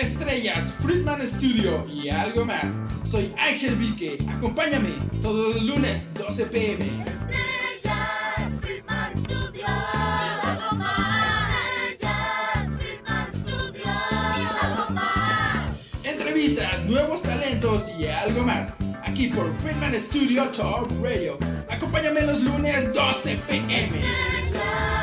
estrellas, Friedman Studio y algo más. Soy Ángel Vique. Acompáñame todos los lunes 12 pm. Estrellas, Friedman Studio, algo más. Estrellas, Friedman Studio, algo más. Entrevistas, nuevos talentos y algo más. Aquí por Friedman Studio Talk Radio. Acompáñame los lunes 12 pm. Estrellas,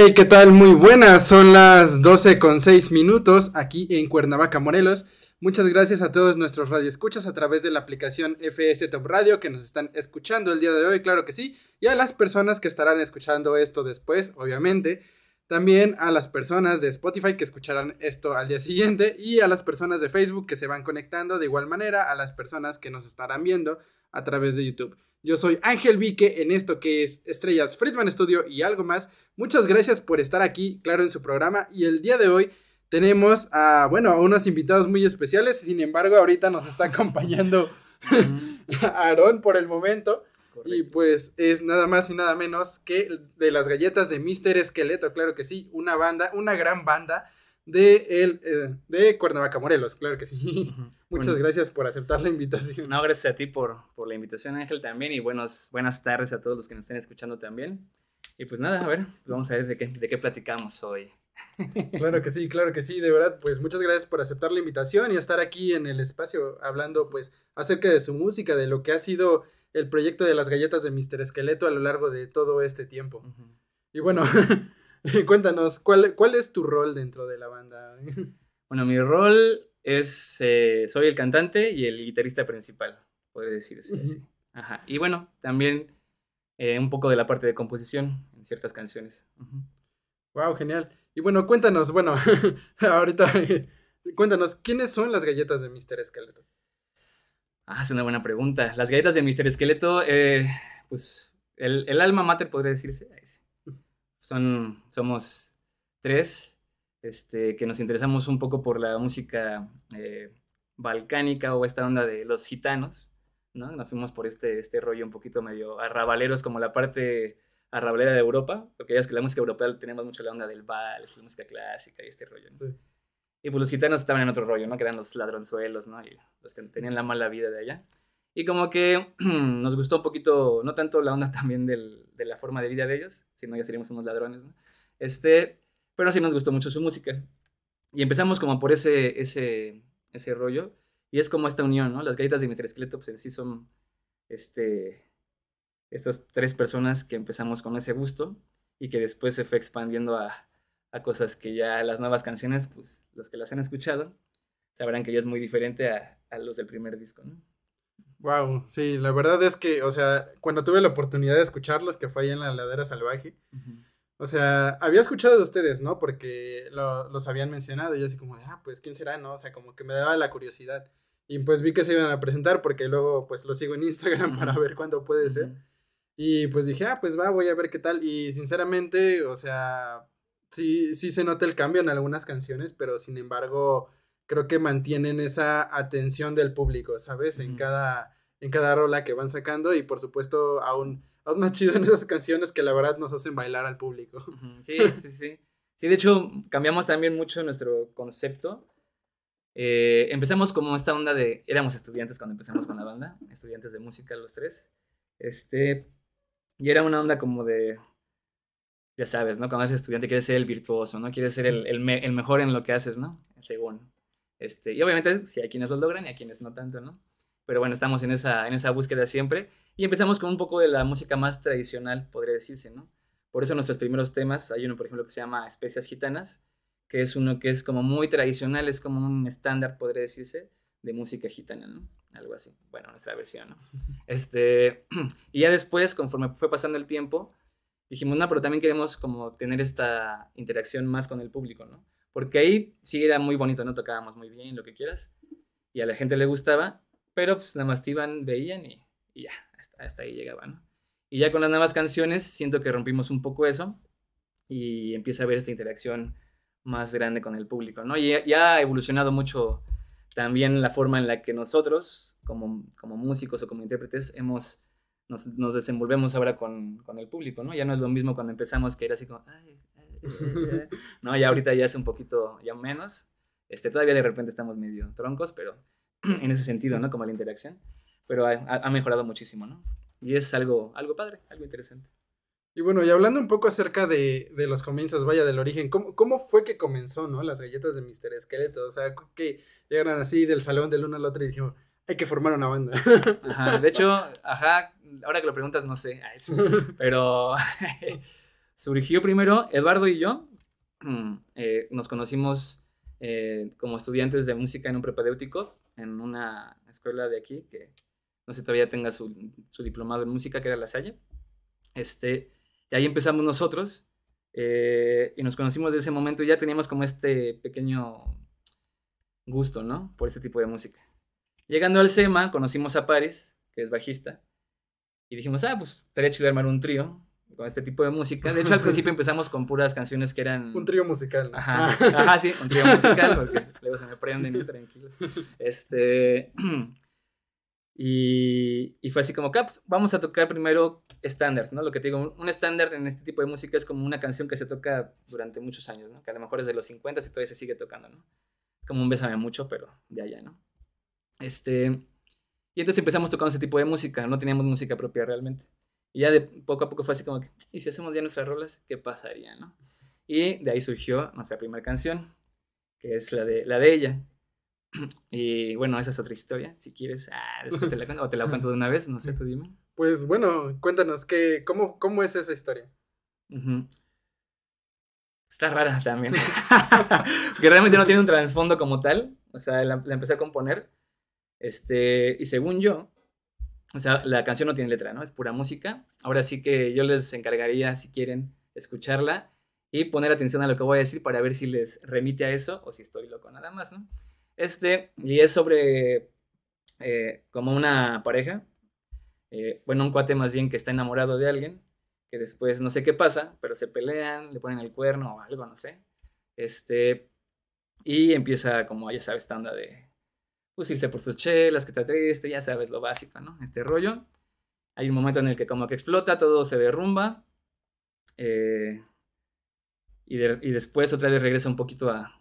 Hey, ¿qué tal? Muy buenas, son las 12 con 6 minutos aquí en Cuernavaca, Morelos. Muchas gracias a todos nuestros radioescuchas a través de la aplicación FS Top Radio que nos están escuchando el día de hoy, claro que sí, y a las personas que estarán escuchando esto después, obviamente. También a las personas de Spotify que escucharán esto al día siguiente y a las personas de Facebook que se van conectando de igual manera a las personas que nos estarán viendo a través de YouTube. Yo soy Ángel Vique en esto que es Estrellas Friedman Studio y algo más. Muchas gracias por estar aquí, claro, en su programa. Y el día de hoy tenemos a, bueno, a unos invitados muy especiales. Sin embargo, ahorita nos está acompañando Aarón por el momento. Y pues es nada más y nada menos que de las galletas de Mr. Esqueleto, claro que sí, una banda, una gran banda de, el, eh, de Cuernavaca, Morelos, claro que sí. Muchas Bueno. gracias por aceptar la invitación. No, gracias a ti por, por la invitación, Ángel, también. Y buenos, buenas tardes a todos los que nos estén escuchando también. Y pues nada, a ver, vamos a ver de qué, de qué platicamos hoy. Claro que sí, claro que sí, de verdad, pues muchas gracias por aceptar la invitación y estar aquí en el espacio hablando pues acerca de su música, de lo que ha sido el proyecto de las galletas de Mr. Esqueleto a lo largo de todo este tiempo. Y bueno, cuéntanos, ¿cuál, ¿cuál es tu rol dentro de la banda? Bueno, mi rol es, eh, soy el cantante y el guitarrista principal, podría decirse así. Ajá. Y bueno, también eh, un poco de la parte de composición en ciertas canciones. Wow, genial. Y bueno, cuéntanos, bueno, ahorita cuéntanos, ¿quiénes son las galletas de Mr. Esqueleto? Ah, es una buena pregunta. Las galletas de Mr. Esqueleto, eh, pues el, el alma mater podría decirse. Son, somos tres este, que nos interesamos un poco por la música eh, balcánica o esta onda de los gitanos, ¿no? Nos fuimos por este, este rollo un poquito medio arrabaleros, como la parte arrabalera de Europa, porque ya es que la música europea tenemos mucho la onda del vals, la música clásica y este rollo, ¿no? Sí. Y pues los gitanos estaban en otro rollo, ¿no? Que eran los ladronzuelos, ¿no? Y los que tenían la mala vida de allá. Y como que nos gustó un poquito, no tanto la onda también del- de la forma de vida de ellos, sino ya seríamos unos ladrones, ¿no? Este, pero sí nos gustó mucho su música. Y empezamos como por ese, ese, ese rollo. Y es como esta unión, ¿no? Las galletas de Mr. Esqueleto, pues en sí son, este, estas tres personas que empezamos con ese gusto y que después se fue expandiendo a, a cosas que ya las nuevas canciones, pues los que las han escuchado, sabrán que ya es muy diferente a, a los del primer disco, ¿no? Wow, sí, la verdad es que, o sea, cuando tuve la oportunidad de escucharlos, que fue ahí en la ladera salvaje, o sea, había escuchado de ustedes, ¿no? Porque lo- los habían mencionado y yo así como ah, pues, ¿quién será, no? O sea, como que me daba la curiosidad. Y pues vi que se iban a presentar porque luego, pues, los sigo en Instagram para ver cuándo puede ser. Y pues dije, ah, pues va, voy a ver qué tal. Y sinceramente, o sea, sí, sí se nota el cambio en algunas canciones, pero sin embargo, creo que mantienen esa atención del público, ¿sabes? En Ujú. cada, en cada rola que van sacando y por supuesto aún, aún más chido en esas canciones que la verdad nos hacen bailar al público. Sí, sí, sí. Sí, de hecho, cambiamos también mucho nuestro concepto. Eh, empezamos como esta onda de, éramos estudiantes cuando empezamos con la banda, estudiantes de música los tres. Este, y era una onda como de, ya sabes, ¿no? Cuando eres estudiante quieres ser el virtuoso, ¿no? Quieres ser el, el me- el mejor en lo que haces, ¿no? Según. Este, y obviamente, sí hay quienes lo logran y hay quienes no tanto, ¿no? Pero bueno, estamos en esa, en esa búsqueda siempre. Y empezamos con un poco de la música más tradicional, podría decirse, ¿no? Por eso nuestros primeros temas, hay uno, por ejemplo, que se llama Especias Gitanas, que es uno que es como muy tradicional, es como un estándar, podría decirse, de música gitana, ¿no? Algo así. Bueno, nuestra versión, ¿no? Este, y ya después, conforme fue pasando el tiempo, dijimos, no, pero también queremos como tener esta interacción más con el público, ¿no? Porque ahí sí era muy bonito, ¿no? Tocábamos muy bien, lo que quieras, y a la gente le gustaba, pero pues nada más te iban, veían y, ya, hasta, ahí llegaban. Y ya con las nuevas canciones siento que rompimos un poco eso y empieza a haber esta interacción más grande con el público, ¿no? Y ya- ha evolucionado mucho también la forma en la que nosotros, como, como músicos o como intérpretes, hemos, nos, desenvolvemos ahora con, con el público, ¿no? Ya no es lo mismo cuando empezamos que era así como, no, ya ahorita ya es un poquito, ya menos, este, todavía de repente estamos medio troncos, pero en ese sentido, ¿no? Como la interacción, pero ha, ha- mejorado muchísimo, ¿no? Y es algo, algo padre, algo interesante. Y bueno, y hablando un poco acerca de, de los comienzos, vaya, del origen, ¿cómo, ¿cómo fue que comenzó, no? Las galletas de Mr. Esqueleto, o sea, que llegaron así del salón del uno al otro y dijimos, hay que formar una banda. Ajá, de hecho, ajá, ahora que lo preguntas, no sé, pero surgió primero Eduardo y yo, eh, nos conocimos eh, como estudiantes de música en un propedéutico en una escuela de aquí que no sé todavía tenga su, su diplomado en música, que era La Salle. Este, y ahí empezamos nosotros eh, y nos conocimos de ese momento y ya teníamos como este pequeño gusto, ¿no? Por ese tipo de música. Llegando al SEMA, conocimos a Paris, que es bajista, y dijimos, ah, pues estaría chido armar un trío con este tipo de música. De hecho, al principio empezamos con puras canciones que eran... un trío musical. Ajá, ajá, sí, un trío musical, porque luego se me prenden y tranquilos. Este. Y, y fue así como, "Ah, pues, vamos a tocar primero estándares, ¿no? Lo que te digo, un- estándar en este tipo de música es como una canción que se toca durante muchos años, ¿no? Que a lo mejor es de los 50 y todavía se sigue tocando, ¿no? Como un Bésame mucho, pero de allá, ¿no? Este. Y entonces empezamos tocando ese tipo de música, no teníamos música propia realmente. Y ya de poco a poco fue así como que, ¿y si hacemos ya nuestras rolas? ¿Qué pasaría, no? Y de ahí surgió nuestra primera canción, que es la de, la de ella. Y bueno, esa es otra historia, si quieres. Ah, después te la cuento, o te la cuento de una vez, no sé, tú dime. Pues bueno, cuéntanos, ¿qué, cómo, ¿cómo es esa historia? Está rara también. Porque realmente no tiene un trasfondo como tal. O sea, la, la empecé a componer. Este, y según yo, o sea, la canción no tiene letra, ¿no? Es pura música. Ahora sí que yo les encargaría, si quieren, escucharla y poner atención a lo que voy a decir para ver si les remite a eso o si estoy loco nada más, ¿no? Este, y es sobre eh, como una pareja, eh, bueno, un cuate más bien que está enamorado de alguien, que después no sé qué pasa, pero se pelean, le ponen el cuerno o algo, no sé. Este, y empieza como, ya sabes, esta de, pues por sus chelas, que está triste, ya sabes lo básico, ¿no? Este rollo. Hay un momento en el que como que explota, todo se derrumba. eh, y, de- y después otra vez regresa un poquito a,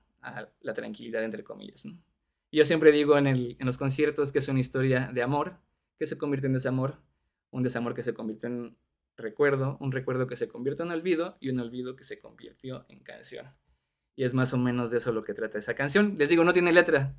la tranquilidad, entre comillas, yo siempre digo en los conciertos que es una historia de amor, que se convierte en desamor, un desamor que se convirtió en recuerdo, un recuerdo que se convirtió en olvido y un olvido que se convirtió en canción. Y es más o menos de eso lo que trata esa canción. Les digo, no tiene letra,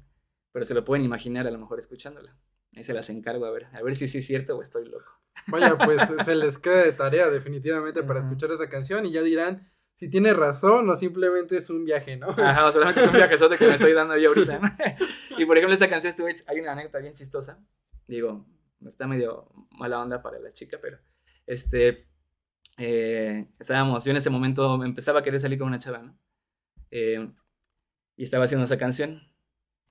pero se lo pueden imaginar a lo mejor escuchándola. Ahí se las encargo a ver, a ver si sí es cierto o estoy loco. Vaya, pues se les queda de tarea definitivamente para escuchar esa canción y ya dirán si tiene razón o simplemente es un viaje, ¿no? Ajá, o solamente es un viajezote que me estoy dando yo ahorita. ¿no? y por ejemplo, esa canción estuvo hecha- hay una anécdota bien chistosa. Digo, está medio mala onda para la chica, pero este, eh, estábamos, yo en ese momento empezaba a querer salir con una chava, ¿no? Eh, y estaba haciendo esa canción.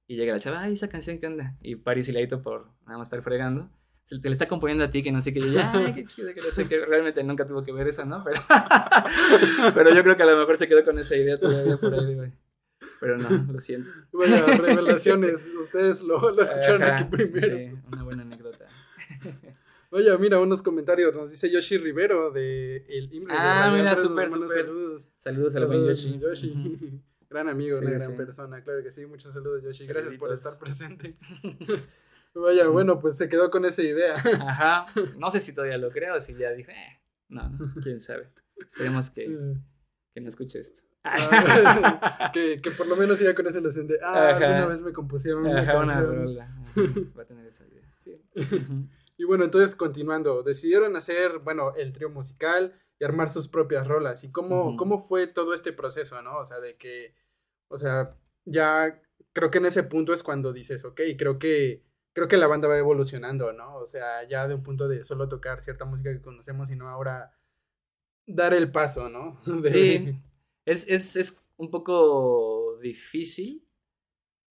Y llega la chava, ay, esa canción, ¿qué onda? Y Paris y Leito por nada más estar fregando. Se te le está componiendo a ti, que no sé qué. Y yo, ay, qué chido, que no sé qué. Realmente nunca tuvo que ver eso, ¿no? Pero, pero yo creo que a lo mejor se quedó con esa idea todavía por ahí, güey. Pero no, lo siento. Vaya, revelaciones, ustedes lo, lo escucharon Ajá, aquí primero. Sí, una buena anécdota. Oye, mira, unos comentarios, nos dice Yoshi Rivero de El Imre. de Ah, Radio mira, súper, súper. Saludos. Saludos a la Saludos, Yoshi. Yoshi. Gran amigo, una gran sí. persona, claro que sí. Muchos saludos, Yoshi. Gracias por estar presente. Vaya, bueno, pues se quedó con esa idea. Ajá. No sé si todavía lo creo, si ya dije, eh, no, no, quién sabe. Esperemos que, que no escuche esto. Ah, que, que por lo menos iba con esa ilusión de, ah, Ajá. alguna vez me compusieron una Ajá, una rola. Ajá, Va a tener esa idea. Sí. Y bueno, entonces continuando, decidieron hacer, bueno, el trío musical y armar sus propias rolas. ¿Y cómo, cómo fue todo este proceso, no? O sea, de que, o sea, ya creo que en ese punto es cuando dices, ok, creo que, creo que la banda va evolucionando, ¿no? O sea, ya de un punto de solo tocar cierta música que conocemos, sino ahora dar el paso, ¿no? De- Sí, es, es, es un poco difícil,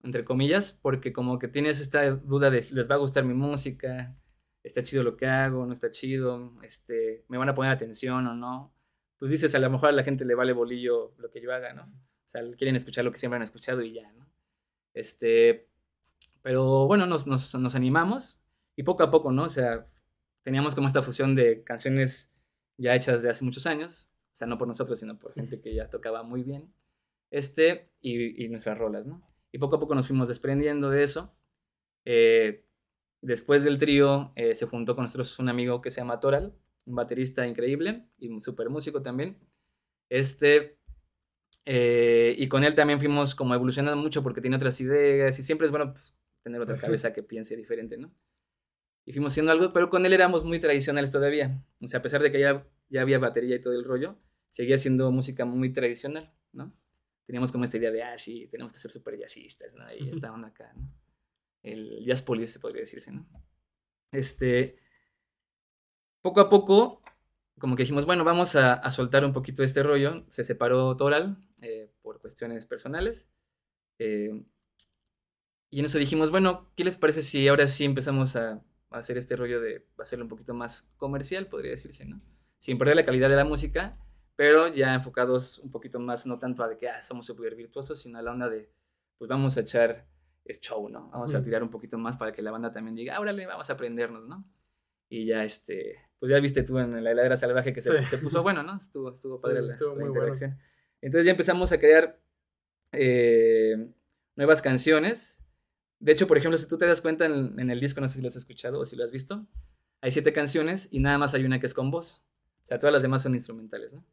entre comillas, porque como que tienes esta duda de les va a gustar mi música, está chido lo que hago, no está chido, este, me van a poner atención o no. Pues dices, a lo mejor a la gente le vale bolillo lo que yo haga, ¿no? O sea, quieren escuchar lo que siempre han escuchado y ya, ¿no? Este, Pero bueno, nos, nos, nos animamos y poco a poco, ¿no? O sea, teníamos como esta fusión de canciones ya hechas de hace muchos años, o sea, no por nosotros, sino por gente que ya tocaba muy bien, este, y, y nuestras rolas, ¿no? Y poco a poco nos fuimos desprendiendo de eso. Eh, después del trío eh, se juntó con nosotros un amigo que se llama Toral, un baterista increíble y un super músico también. Este, eh, y con él también fuimos como evolucionando mucho porque tiene otras ideas y siempre es bueno pues, tener otra cabeza que piense diferente, ¿no? Y fuimos haciendo algo, pero con él éramos muy tradicionales todavía. O sea, a pesar de que ya, ya había batería y todo el rollo, seguía siendo música muy tradicional, ¿no? Teníamos como esta idea de, ah, sí, tenemos que ser súper jazzistas, ¿no? Y esta onda acá, ¿no? El jazz police, podría decirse, ¿no? Este, poco a poco, como que dijimos, bueno, vamos a, soltar un poquito este rollo. Se separó Toral eh, por cuestiones personales. eh, y en eso dijimos, bueno, ¿qué les parece si ahora sí empezamos a, hacer este rollo de hacerlo un poquito más comercial, podría decirse, ¿no? Sin perder la calidad de la música, pero ya enfocados un poquito más, no tanto a de que ah, somos súper virtuosos, sino a la onda de, pues vamos a echar es show, ¿no? Vamos a tirar un poquito más para que la banda también diga, "Ah, órale, vamos a aprendernos, ¿no? Y ya, este, pues ya viste tú en la heladera salvaje que se, Sí. se puso bueno, ¿no? Estuvo, estuvo padre Sí, la, estuvo la muy bueno. Entonces ya empezamos a crear eh, nuevas canciones. De hecho, por ejemplo, si tú te das cuenta en, en el disco, no sé si lo has escuchado o si lo has visto, hay siete canciones y nada más hay una que es con voz. O sea, todas las demás son instrumentales, ¿no?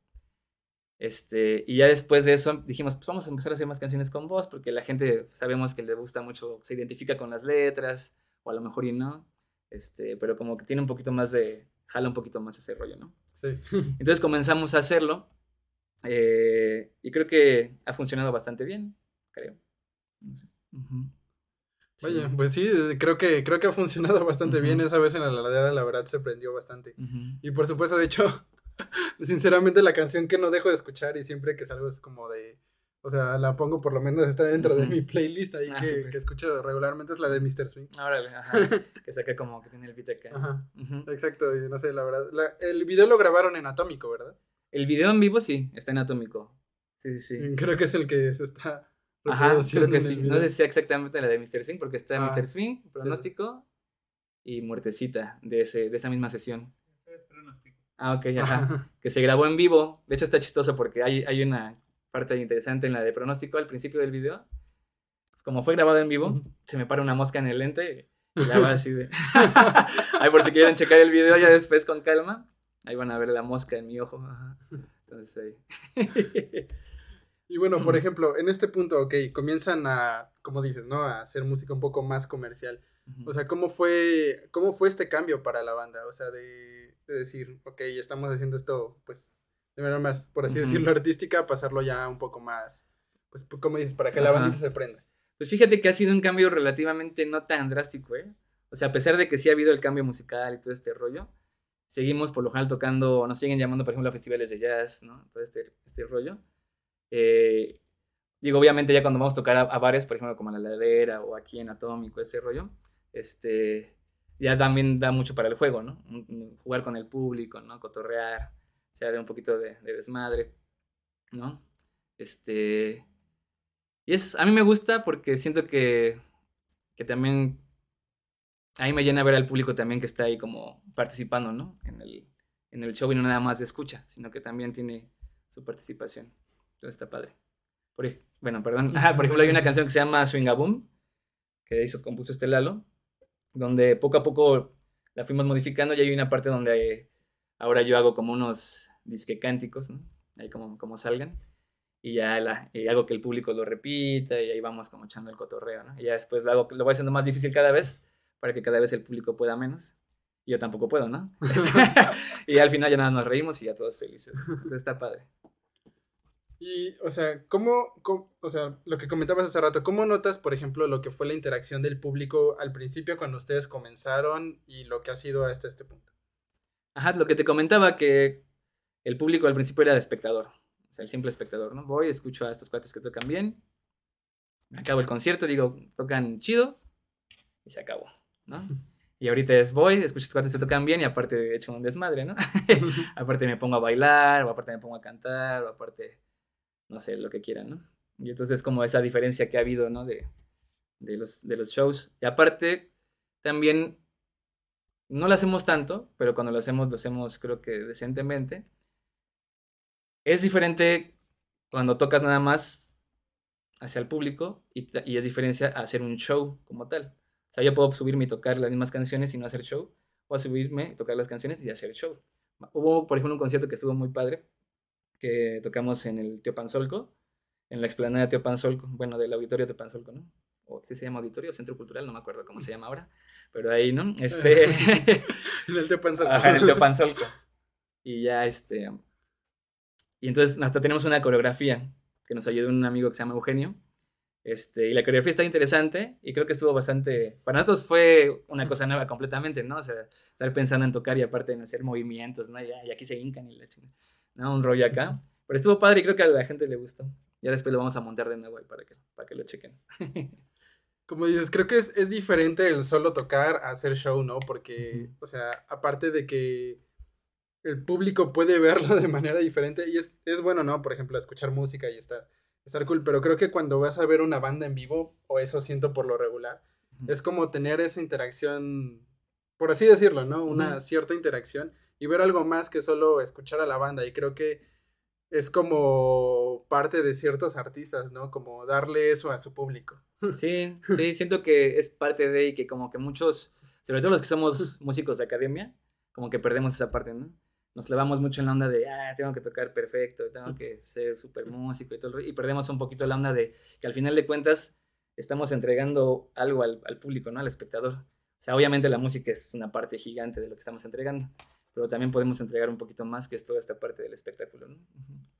Este, y ya después de eso dijimos, pues vamos a empezar a hacer más canciones con voz, porque la gente sabemos que le gusta mucho, se identifica con las letras, o a lo mejor y no, este, pero como que tiene un poquito más de, jala un poquito más ese rollo, ¿no? Sí. Entonces comenzamos a hacerlo, eh, y creo que ha funcionado bastante bien, creo. No sé. Sí. Pues sí, creo que, creo que ha funcionado bastante bien. Ujú. Esa vez en la ladera, la verdad, se prendió bastante. Y por supuesto, de hecho, sinceramente la canción que no dejo de escuchar y siempre que salgo es como de, o sea, la pongo por lo menos está dentro de mi playlist ahí Ah, que, que escucho regularmente es la de Mr. Swing. Órale, ajá, que saca como que tiene el beat acá. Ajá, exacto, y no sé, la verdad. la- el video lo grabaron en Atómico, ¿verdad? El video en vivo sí, está en Atómico. Sí, sí, sí. Creo que es el que se está Ajá, creo que sí. No sé si exactamente la de Mr. Swing, porque está Ah, Mr. Swing, pronóstico y muertecita de, ese, de esa misma sesión. Ah, ok, ajá. que se grabó en vivo. De hecho, está chistoso porque hay, hay una parte interesante en la de pronóstico al principio del video. Como fue grabado en vivo, se me para una mosca en el lente y la va así de. Ahí por si quieren checar el video ya después con calma. Ahí van a ver la mosca en mi ojo. ajá. Entonces ahí. Y bueno, por ejemplo, en este punto, ok, comienzan a, como dices, ¿no? A hacer música un poco más comercial. O sea, ¿cómo fue, cómo fue este cambio para la banda? O sea, de, de decir, ok, estamos haciendo esto, pues, de manera más, por así decirlo, artística, pasarlo ya un poco más, pues, pu- como dices, para que la bandita se prenda. Pues fíjate que ha sido un cambio relativamente no tan drástico, ¿eh? O sea, a pesar de que sí ha habido el cambio musical y todo este rollo, seguimos por lo general tocando, nos siguen llamando, por ejemplo, a festivales de jazz, ¿no? Todo este, este rollo. Eh, digo, obviamente ya cuando vamos a tocar a, a bares, por ejemplo, como en La Ladera o aquí en Atómico, ese rollo, este, ya también da mucho para el juego, ¿no? Jugar con el público, ¿no? Cotorrear, o sea, de un poquito de, de desmadre, ¿no? Este... Y es, a mí me gusta porque siento que, que también a mí me llena ver al público también que está ahí como participando, ¿no? En el, en el show y no nada más de escucha, sino que también tiene su participación. Entonces está padre. Por, bueno, perdón. Ah, por ejemplo, hay una canción que se llama Swingaboom, que hizo, compuso este Lalo, donde poco a poco la fuimos modificando y hay una parte donde ahora yo hago como unos disque cánticos, ¿no? Ahí como, como salgan y ya la, y hago que el público lo repita y ahí vamos como echando el cotorreo, ¿no? Y ya después lo, hago, lo voy haciendo más difícil cada vez para que cada vez el público pueda menos. Y yo tampoco puedo, ¿no? y al final ya nada nos reímos y ya todos felices. Entonces está padre. Y, o sea, ¿cómo, cómo- o sea, lo que comentabas hace rato, ¿cómo notas, por ejemplo, lo que fue la interacción del público al principio cuando ustedes comenzaron y lo que ha sido hasta este punto? Ajá, lo que te comentaba que el público al principio era de espectador. O sea, el simple espectador, ¿no? Voy, escucho a estos cuates que tocan bien. Acabo el concierto, digo, tocan chido. Y se acabó, ¿no? Y ahorita es voy, escucho a estos cuates que tocan bien y aparte he hecho un desmadre, ¿no? aparte me pongo a bailar, o aparte me pongo a cantar, o aparte, no sé, lo que quieran, ¿no? Y entonces como esa diferencia que ha habido, ¿no? De, de los, de los shows. Y aparte, también no lo hacemos tanto, pero cuando lo hacemos, lo hacemos creo que decentemente. Es diferente cuando tocas nada más hacia el público y, y es diferencia a hacer un show como tal. O sea, yo puedo subirme y tocar las mismas canciones y no hacer show, o subirme y tocar las canciones y hacer show. Hubo, por ejemplo, un concierto que estuvo muy padre, que tocamos en el Teopanzolco, en la explanada Teopanzolco, bueno, del auditorio Teopanzolco, ¿no? O si se llama auditorio, centro cultural, no me acuerdo cómo se llama ahora, pero ahí, ¿no? Este, En el Teopanzolco. Ajá, en el Teopanzolco. Y ya, este. Y entonces hasta tenemos una coreografía que nos ayudó un amigo que se llama Eugenio. Este, y la coreografía está interesante y creo que estuvo bastante. Para nosotros fue una cosa nueva completamente, ¿no? O sea, estar pensando en tocar y aparte en hacer movimientos, ¿no? Ya- Y, aquí se hincan y la chingada, ¿no? Un rollo acá. Pero estuvo padre y creo que a la gente le gustó. Ya después lo vamos a montar de nuevo ahí para que, para que lo chequen. Como dices, creo que es, es diferente el solo tocar a hacer show, ¿no? Porque, o sea, aparte de que el público puede verlo de manera diferente y es, es bueno, ¿no? Por ejemplo, escuchar música y estar, estar cool, pero creo que cuando vas a ver una banda en vivo, o eso siento por lo regular, es como tener esa interacción, por así decirlo, ¿no? Una cierta interacción y ver algo más que solo escuchar a la banda. Y creo que es como parte de ciertos artistas, ¿no? Como darle eso a su público. Sí, sí, siento que es parte de y que como que muchos, sobre todo los que somos músicos de academia, como que perdemos esa parte, ¿no? Nos clavamos mucho en la onda de, ah, tengo que tocar perfecto, tengo que ser súper músico y todo el rollo", y perdemos un poquito la onda de que al final de cuentas estamos entregando algo al, al público, ¿no? Al espectador. O sea, obviamente la música es una parte gigante de lo que estamos entregando, pero también podemos entregar un poquito más, que es toda esta parte del espectáculo, ¿no?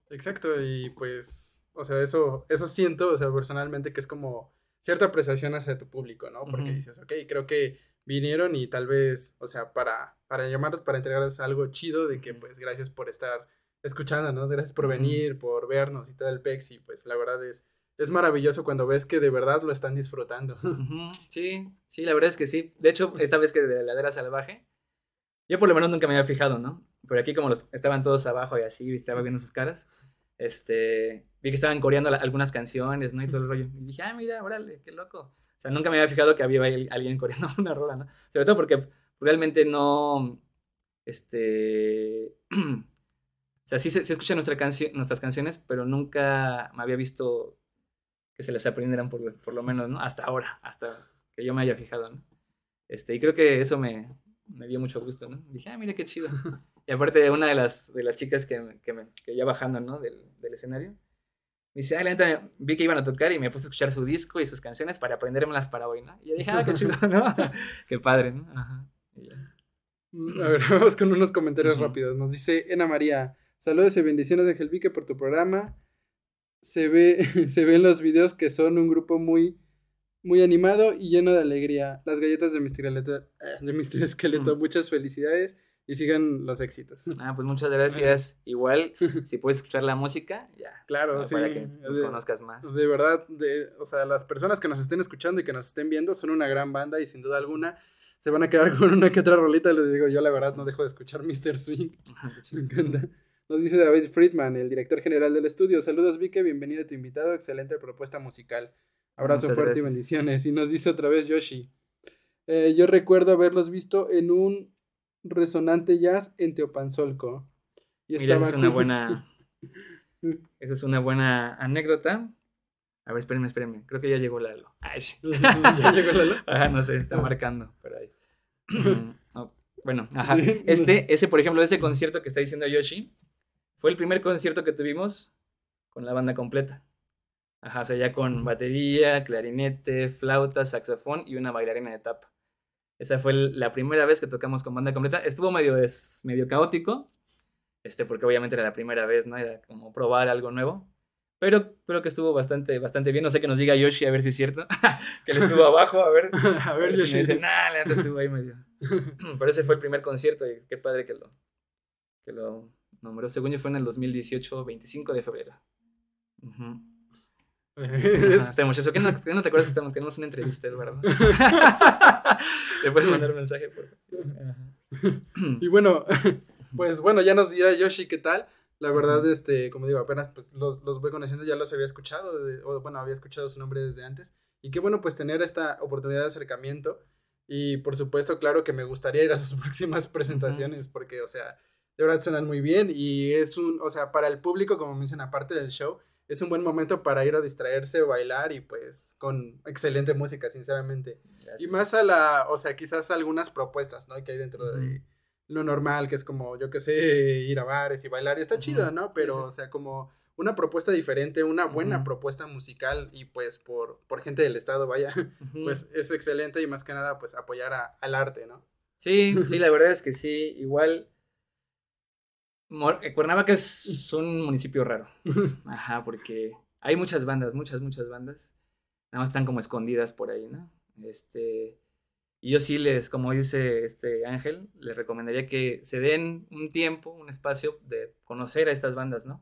Exacto, y pues, o sea, eso, eso siento, o sea, personalmente que es como cierta apreciación hacia tu público, ¿no? Porque dices, ok, creo que vinieron y tal vez, o sea, para, para llamarlos, para entregarles algo chido de que, pues, gracias por estar escuchándonos, gracias por venir, por vernos y todo el pex, y pues, la verdad es, es maravilloso cuando ves que de verdad lo están disfrutando. Sí, sí, la verdad es que sí. De hecho, esta vez que de la ladera salvaje, yo por lo menos nunca me había fijado, ¿no? Pero aquí como los, estaban todos abajo y así, estaba viendo sus caras, este, vi que estaban coreando algunas canciones, ¿no? Y todo el rollo. Y dije, ah, mira, órale, qué loco. O sea, nunca me había fijado que había alguien coreando una rola, ¿no? Sobre todo porque realmente no, este, o sea, sí se, escuchan nuestras canciones, pero nunca me había visto que se las aprendieran por, por lo menos, ¿no? Hasta ahora, hasta que yo me haya fijado, ¿no? Este, y creo que eso me, me dio mucho gusto, ¿no? Dije, ah, mira qué chido. Y aparte, una de las, de las chicas que, que, me- que ya bajando, ¿no? Del, del escenario, me dice, ah, la neta, vi que iban a tocar y me puse a escuchar su disco y sus canciones para aprendérmelas para hoy, ¿no? Y yo dije, ah, qué chido, ¿no? qué padre, ¿no? Ajá. Y ya. Mm, A ver, vamos con unos comentarios rápidos. Nos dice Ena María, saludos y bendiciones de Helvique por tu programa. Se ve, se ven los videos que son un grupo muy, muy animado y lleno de alegría. Las galletas de Mr. Esqueleto, eh, de Mr. Esqueleto, Mm. muchas felicidades y sigan los éxitos. Ah, pues muchas gracias. Igual, si puedes escuchar la música, ya. Claro, ¿no? sí. Para que nos de- conozcas más. De verdad, de, o sea, las personas que nos estén escuchando y que nos estén viendo son una gran banda y sin duda alguna se van a quedar con una que otra rolita. Les digo, yo la verdad no dejo de escuchar Mr. Swing. Me encanta. Nos dice David Friedman, el director general del estudio. Saludos, Vique, bienvenido a tu invitado. Excelente propuesta musical. Abrazo Muchas fuerte y bendiciones. Y nos dice otra vez Yoshi. eh, yo recuerdo haberlos visto en un resonante jazz en Teopanzolco. Y Mira, esa es una buena. Esa es una buena anécdota. A ver, espérenme, espérenme. Creo que ya llegó Lalo. Ay, ya llegó Lalo. Ajá, no sé, está marcando por ahí. Oh, bueno, ajá. Este, ese, por ejemplo, ese concierto que está diciendo Yoshi, fue el primer concierto que tuvimos con la banda completa. Ajá, o sea, ya con batería, clarinete, flauta, saxofón y una bailarina de tapa. Esa fue la primera vez que tocamos con banda completa. Estuvo medio, des- medio caótico, este, porque obviamente era la primera vez, ¿no? Era como probar algo nuevo. Pero creo que estuvo bastante, bastante bien. No sé que nos diga Yoshi, a ver si es cierto. que él estuvo abajo, a ver. A ver, si Yoshi. me dicen, nah, la estuvo ahí medio. Pero ese fue el primer concierto y qué padre que lo, que lo nombró. Según yo fue en el 2018, 25 de febrero. Ujú. Ajá, Es- Está muchacho. ¿Qué no, qué no te acuerdas que tenemos una entrevista, Eduardo? Le puedes mandar un mensaje, por favor. Y bueno, pues bueno, ya nos dirá Yoshi qué tal. La verdad, este, como digo, apenas pues los, los voy conociendo, ya los había escuchado, de- o bueno, había escuchado su nombre desde antes. Y qué bueno pues tener esta oportunidad de acercamiento. Y por supuesto, claro que me gustaría ir a sus próximas presentaciones porque, o sea, de verdad suenan muy bien y es un, o sea, para el público, como menciona, aparte del show, es un buen momento para ir a distraerse, bailar y pues con excelente música, sinceramente. Y más a la, o sea, quizás algunas propuestas, ¿no? Que hay dentro de lo normal, que es como, yo qué sé, ir a bares y bailar, y está chido, ¿no? Pero, sí. o sea, como una propuesta diferente, una buena propuesta musical y pues por, por gente del estado, vaya, pues es excelente y más que nada, pues apoyar a- al arte, ¿no? Sí, sí, la verdad es que sí. Igual. Eh, Cuernavaca es un municipio raro. Ajá, porque hay muchas bandas, muchas, muchas bandas. Nada más están como escondidas por ahí, ¿no? Este. Y yo sí les, como dice este Ángel, les recomendaría que se den un tiempo, un espacio de conocer a estas bandas, ¿no?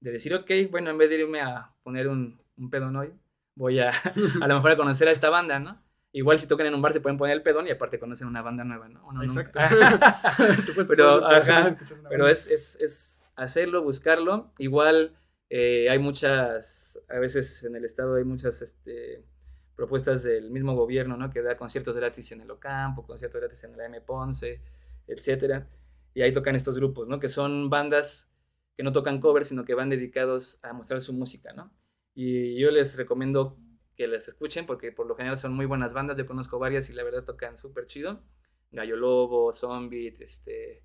De decir, ok, bueno, en vez de irme a poner un, un pedón hoy, voy a a lo mejor a conocer a esta banda, ¿no? Igual si tocan en un bar se pueden poner el pedón y aparte conocen una banda nueva, ¿no? Uno Exacto. Pero, ajá, pero es, es, es hacerlo, buscarlo. Igual eh, hay muchas, a veces en el estado hay muchas este, propuestas del mismo gobierno, ¿no? Que da conciertos gratis en el Ocampo, conciertos gratis en la M Ponce, etcétera. Y ahí tocan estos grupos, ¿no? Que son bandas que no tocan covers, sino que van dedicados a mostrar su música, ¿no? Y yo les recomiendo que les escuchen porque por lo general son muy buenas bandas. Yo conozco varias y la verdad tocan súper chido. Gallo Lobo, Zombie, este,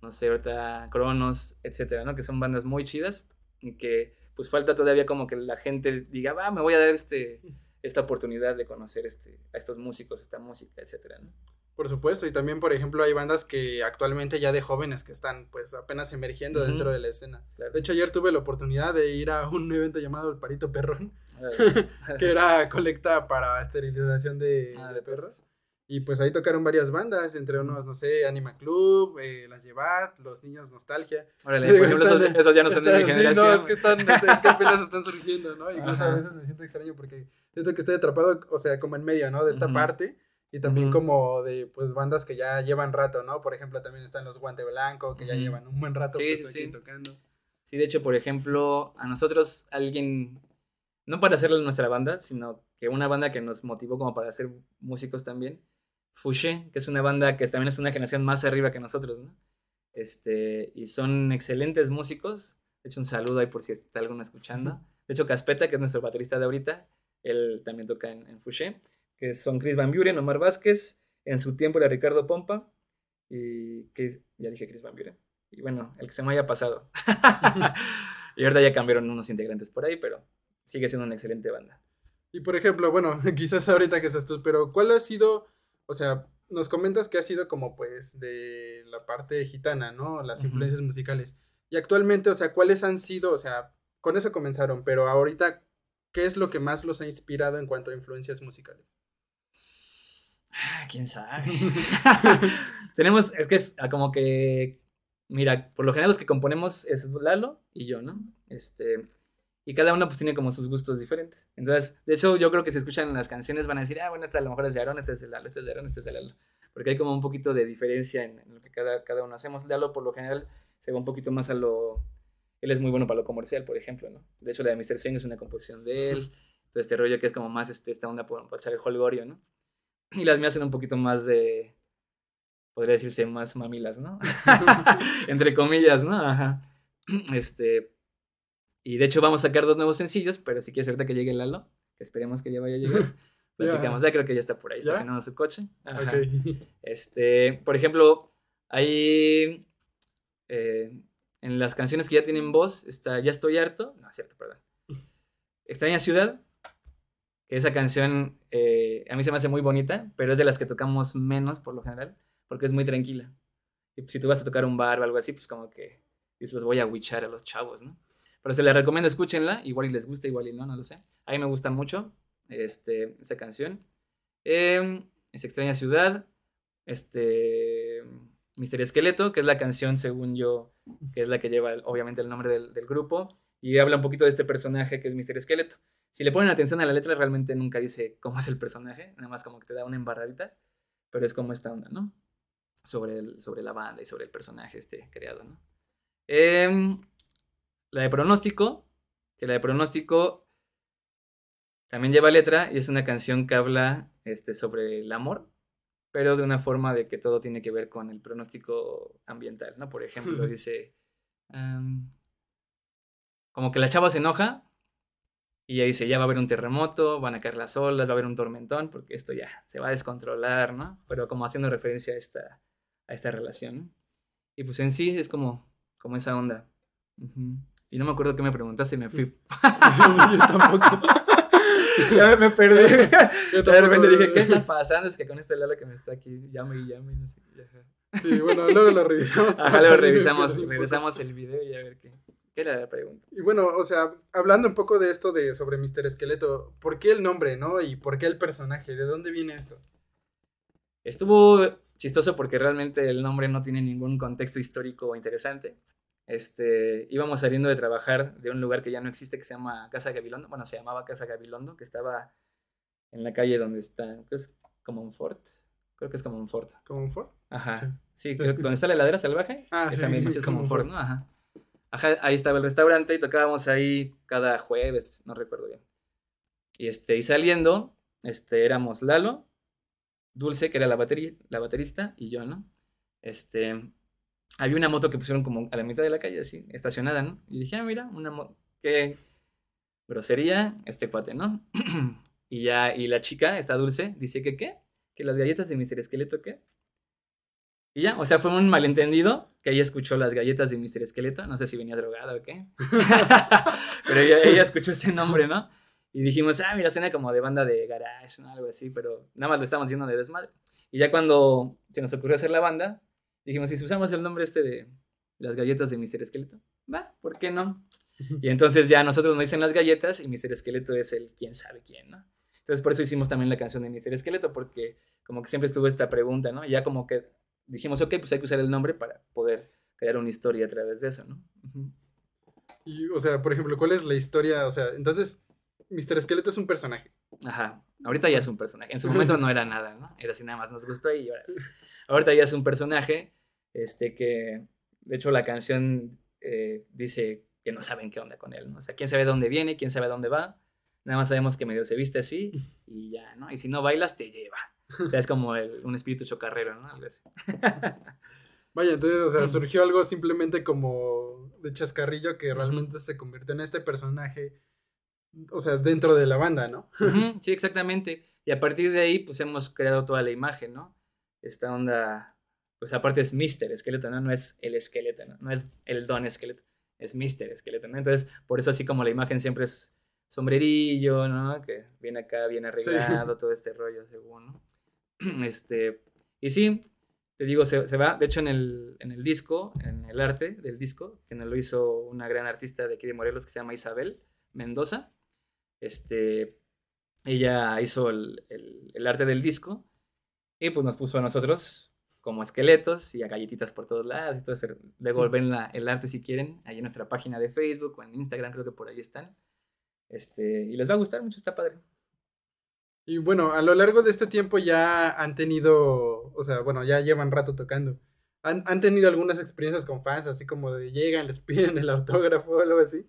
no sé, ahorita Cronos, etcétera, ¿no? Que son bandas muy chidas y que pues falta todavía como que la gente diga, va, me voy a dar este, esta oportunidad de conocer este, a estos músicos, esta música, etcétera, ¿no? Por supuesto, y también, por ejemplo, hay bandas que actualmente ya de jóvenes que están pues apenas emergiendo Ujú. dentro de la escena. Claro. De hecho, ayer tuve la oportunidad de ir a un evento llamado El Parito Perrón, Órale. que era colecta para esterilización de, Ah, de perros. Y pues ahí tocaron varias bandas, entre unos, no sé, Anima Club, eh, Las Llevat, Los Niños Nostalgia. Órale, por ejemplo, esos, Están- esos ya no son de mi están- sí, generación. no, es que están, es, es que apenas están surgiendo, ¿no? Incluso a Ajá. veces me siento extraño porque siento que estoy atrapado, o sea, como en medio, ¿no? De esta Ujú. parte. Y también como de, pues, bandas que ya llevan rato, ¿no? Por ejemplo, también están los Guante Blanco, que ya llevan un buen rato, Sí, pues, sí, aquí sí. tocando. Sí, de hecho, por ejemplo, a nosotros alguien, no para hacerle nuestra banda, sino que una banda que nos motivó como para ser músicos también, Fouché, que es una banda que también es una generación más arriba que nosotros, ¿no? Este, y son excelentes músicos. De hecho, un saludo ahí por si está alguno escuchando. De hecho, Caspeta, que es nuestro baterista de ahorita, él también toca en, en Fouché, que son Chris Van Buren, Omar Vázquez, en su tiempo era Ricardo Pompa, y que ya dije Chris Van Buren. Y bueno, el que se me haya pasado. y ahorita ya cambiaron unos integrantes por ahí, pero sigue siendo una excelente banda. Y por ejemplo, bueno, quizás ahorita que estás tú, pero ¿cuál ha sido, o sea, nos comentas que ha sido como pues de la parte gitana, ¿no? Las influencias musicales. Y actualmente, o sea, ¿cuáles han sido, o sea, con eso comenzaron, pero ahorita, ¿qué es lo que más los ha inspirado en cuanto a influencias musicales? Ah, ¿Quién sabe? Tenemos, es que es ah, como que, mira, por lo general los que componemos es Lalo y yo, ¿no? Este, y cada uno pues tiene como sus gustos diferentes. Entonces, de hecho, yo creo que si escuchan las canciones van a decir, ah, bueno, esta a lo mejor es de Aaron, esta es de Lalo, esta es de Aaron, esta es de Lalo. Porque hay como un poquito de diferencia en, en lo que cada, cada uno hacemos. Lalo, por lo general, se va un poquito más a lo... Él es muy bueno para lo comercial, por ejemplo, ¿no? De hecho, la de Mr. Swing es una composición de él. Todo este rollo que es como más este, esta onda por, por echar el holgorio, ¿no? Y las mías son un poquito más de, podría decirse, más mamilas, ¿no? Entre comillas, ¿no? Ajá. Este, y de hecho vamos a sacar dos nuevos sencillos, pero si quieres ahorita que llegue Lalo, que esperemos que ya vaya a llegar, platicamos. Ya creo que ya está por ahí, estacionando su coche. Ajá. Ok. Este, por ejemplo, hay eh, en las canciones que ya tienen voz, está Ya estoy harto, no, cierto, perdón. Extraña ciudad, esa canción eh, a mí se me hace muy bonita, pero es de las que tocamos menos por lo general, porque es muy tranquila. Y pues, si tú vas a tocar un bar o algo así, pues como que los voy a wichar a los chavos, ¿no? Pero se les recomiendo, escúchenla, igual y les gusta, igual y no, no lo sé. A mí me gusta mucho este, esa canción. Eh, es Extraña Ciudad, este, Misterio Esqueleto, que es la canción, según yo, que es la que lleva obviamente el nombre del, del grupo, y habla un poquito de este personaje que es Misterio Esqueleto. Si le ponen atención a la letra, realmente nunca dice cómo es el personaje, nada más como que te da una embarradita, pero es como esta onda, ¿no? Sobre, el, sobre la banda y sobre el personaje este creado, ¿no? Em, la de pronóstico, que la de pronóstico también lleva letra y es una canción que habla este, sobre el amor, pero de una forma de que todo tiene que ver con el pronóstico ambiental, ¿no? Por ejemplo, dice, am, como que la chava se enoja y ella dice, ya va a haber un terremoto, van a caer las olas, va a haber un tormentón, porque esto ya se va a descontrolar, ¿no? Pero como haciendo referencia a esta, a esta relación. ¿no? Y pues en sí es como, como esa onda. Ujú. Y no me acuerdo qué me preguntaste y me fui. Yo tampoco. ya me, perdí. Yo de repente dije, ¿qué está pasando? Es que con este Lalo que me está aquí, llame y llame y no sé. Ajá. Sí, bueno, luego lo revisamos. Ajá, luego revisamos, regresamos el video y a ver qué era la pregunta. Y bueno, o sea, hablando un poco de esto de sobre Mr. Esqueleto, ¿por qué el nombre, no? Y ¿por qué el personaje? ¿De dónde viene esto? Estuvo chistoso porque realmente el nombre no tiene ningún contexto histórico interesante. Este, íbamos saliendo de trabajar de un lugar que ya no existe que se llama Casa Gabilondo. Bueno, se llamaba Casa Gabilondo, que estaba en la calle donde está, es como un fort. Creo que es como un fort. ¿Como un Ford? Ajá. Sí. Sí, creo que donde está la heladera salvaje. Ah, esa sí, es como un fort. ¿no? Ajá. Ahí estaba el restaurante y tocábamos ahí cada jueves, no recuerdo bien. Y este, y saliendo, este, éramos Lalo, Dulce, que era la, la baterista, y yo, ¿no? Este, había una moto que pusieron como a la mitad de la calle, así, estacionada, ¿no? Y dije, ah, mira, una moto, qué grosería, este cuate, ¿no? y ya, y la chica, esta Dulce, dice que, ¿qué? Que las galletas de Mr. Esqueleto, ¿qué? Y ya, o sea, fue un malentendido que ella escuchó las galletas de Mr. Esqueleto, no sé si venía drogada o qué, pero ella, ella escuchó ese nombre, ¿no? Y dijimos, ah, mira, suena como de banda de garage, ¿no? Algo así, pero nada más lo estábamos haciendo de desmadre. Y ya cuando se nos ocurrió hacer la banda, dijimos, ¿y si usamos el nombre este de las galletas de Mr. Esqueleto? Va, ¿por qué no? Y entonces ya nosotros nos dicen las galletas y Mr. Esqueleto es el quién sabe quién, ¿no? Entonces por eso hicimos también la canción de Mr. Esqueleto, porque como que siempre estuvo esta pregunta, ¿no? Y ya como que dijimos, ok, pues hay que usar el nombre para poder crear una historia a través de eso, ¿no? Y, o sea, por ejemplo, ¿cuál es la historia? O sea, entonces, Mr. Esqueleto es un personaje. Ajá, ahorita ya es un personaje. En su momento no era nada, ¿no? Era así nada más, nos gustó y ahora. Ahorita ya es un personaje, este que, de hecho, la canción eh, dice que no saben qué onda con él, ¿no? O sea, quién sabe dónde viene, quién sabe dónde va. Nada más sabemos que medio se viste así y ya, ¿no? Y si no bailas, te lleva. O sea, es como el- un espíritu chocarrero, ¿no? Algo así. Vaya, entonces, o sea, surgió algo simplemente como de chascarrillo que realmente se convirtió en este personaje, o sea, dentro de la banda, ¿no? Sí, exactamente. Y a partir de ahí, pues hemos creado toda la imagen, ¿no? Esta onda, pues aparte es Mister Esqueleto, ¿no? No es el esqueleto, ¿no? No es el don esqueleto, es Mister Esqueleto, ¿no? Entonces, por eso así como la imagen siempre es sombrerillo, ¿no? Que viene acá, bien Sí. arreglado, todo este rollo, según, ¿no? Este, y sí, te digo, se, se va, de hecho en el, en el disco, en el arte del disco, que nos lo hizo una gran artista de aquí de Morelos que se llama Isabel Mendoza, este, ella hizo el, el- el arte del disco y pues nos puso a nosotros como esqueletos y a galletitas por todos lados eso. Luego ven la- el arte si quieren, ahí en nuestra página de Facebook o en Instagram, creo que por ahí están. Este, y les va a gustar mucho, está padre. Y bueno, a lo largo de este tiempo ya han tenido, o sea, bueno, ya llevan rato tocando. ¿Han, han tenido algunas experiencias con fans, así como de llegan, les piden el autógrafo o algo así?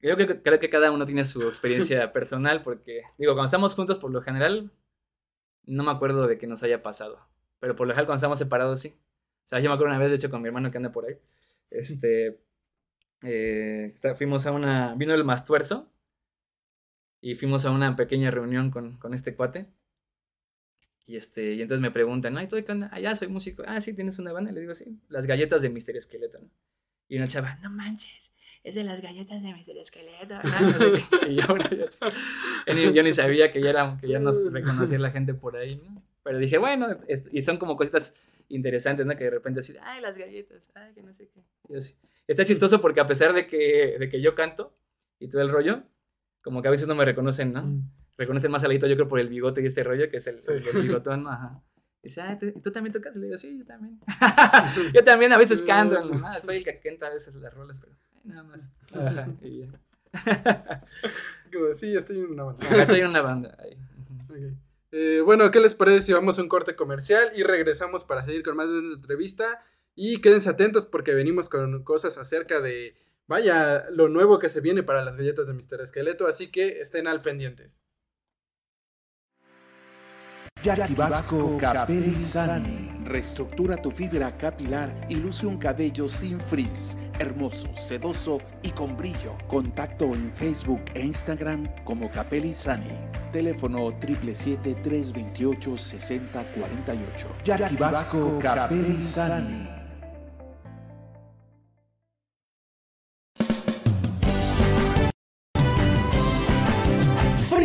Creo que, creo que cada uno tiene su experiencia personal porque, digo, cuando estamos juntos por lo general, no me acuerdo de que nos haya pasado. Pero por lo general cuando estamos separados sí. O sea, yo me acuerdo una vez, de hecho, con mi hermano que anda por ahí. Este, eh, fuimos a una, vino el Mastuerzo y fuimos a una pequeña reunión con, con este cuate. Y, este, y entonces me preguntan, ¿no? ¿Y tú qué onda? Ah, ya soy músico. Ah, sí, ¿tienes una banda? Le digo, sí, las galletas de Mister Esqueleto, ¿no? Y una chava, no manches, es de las galletas de Mr. Esqueleto. ¿verdad? No sé qué. Y yo, bueno, yo, yo ni, sabía que ya, era, que ya nos reconocía la gente por ahí, ¿no? Pero dije, bueno, es- y son como cositas interesantes, ¿no? Que de repente así, ay, las galletas, ay, que no sé qué. Y así. Está chistoso porque a pesar de que, de que yo canto y todo el rollo, como que a veces no me reconocen, ¿no? Reconocen más a Leito, yo creo, por el bigote y este rollo, que es el, Sí. el bigotón, ajá. Y dice, ah, ¿tú, ¿tú también tocas? Le digo, sí, yo también. yo también a veces canto, ¿no? Ah, soy el que canta a veces las rolas, pero nada más. Ajá, y ya. Como, sí, estoy en una banda. Acá estoy en una banda. ahí. Eh, bueno, ¿qué les parece si vamos a un corte comercial y regresamos para seguir con más de esta entrevista? Y quédense atentos porque venimos con cosas acerca de vaya, lo nuevo que se viene para las galletas de Mr. Esqueleto, así que estén al pendientes. Jackie Vasco. Reestructura tu fibra capilar y luce un cabello sin frizz, hermoso, sedoso y con brillo. Contacto en Facebook e Instagram como Capelli Sani. Teléfono 777-328-6048. Jackie Vasco Capelli Sani.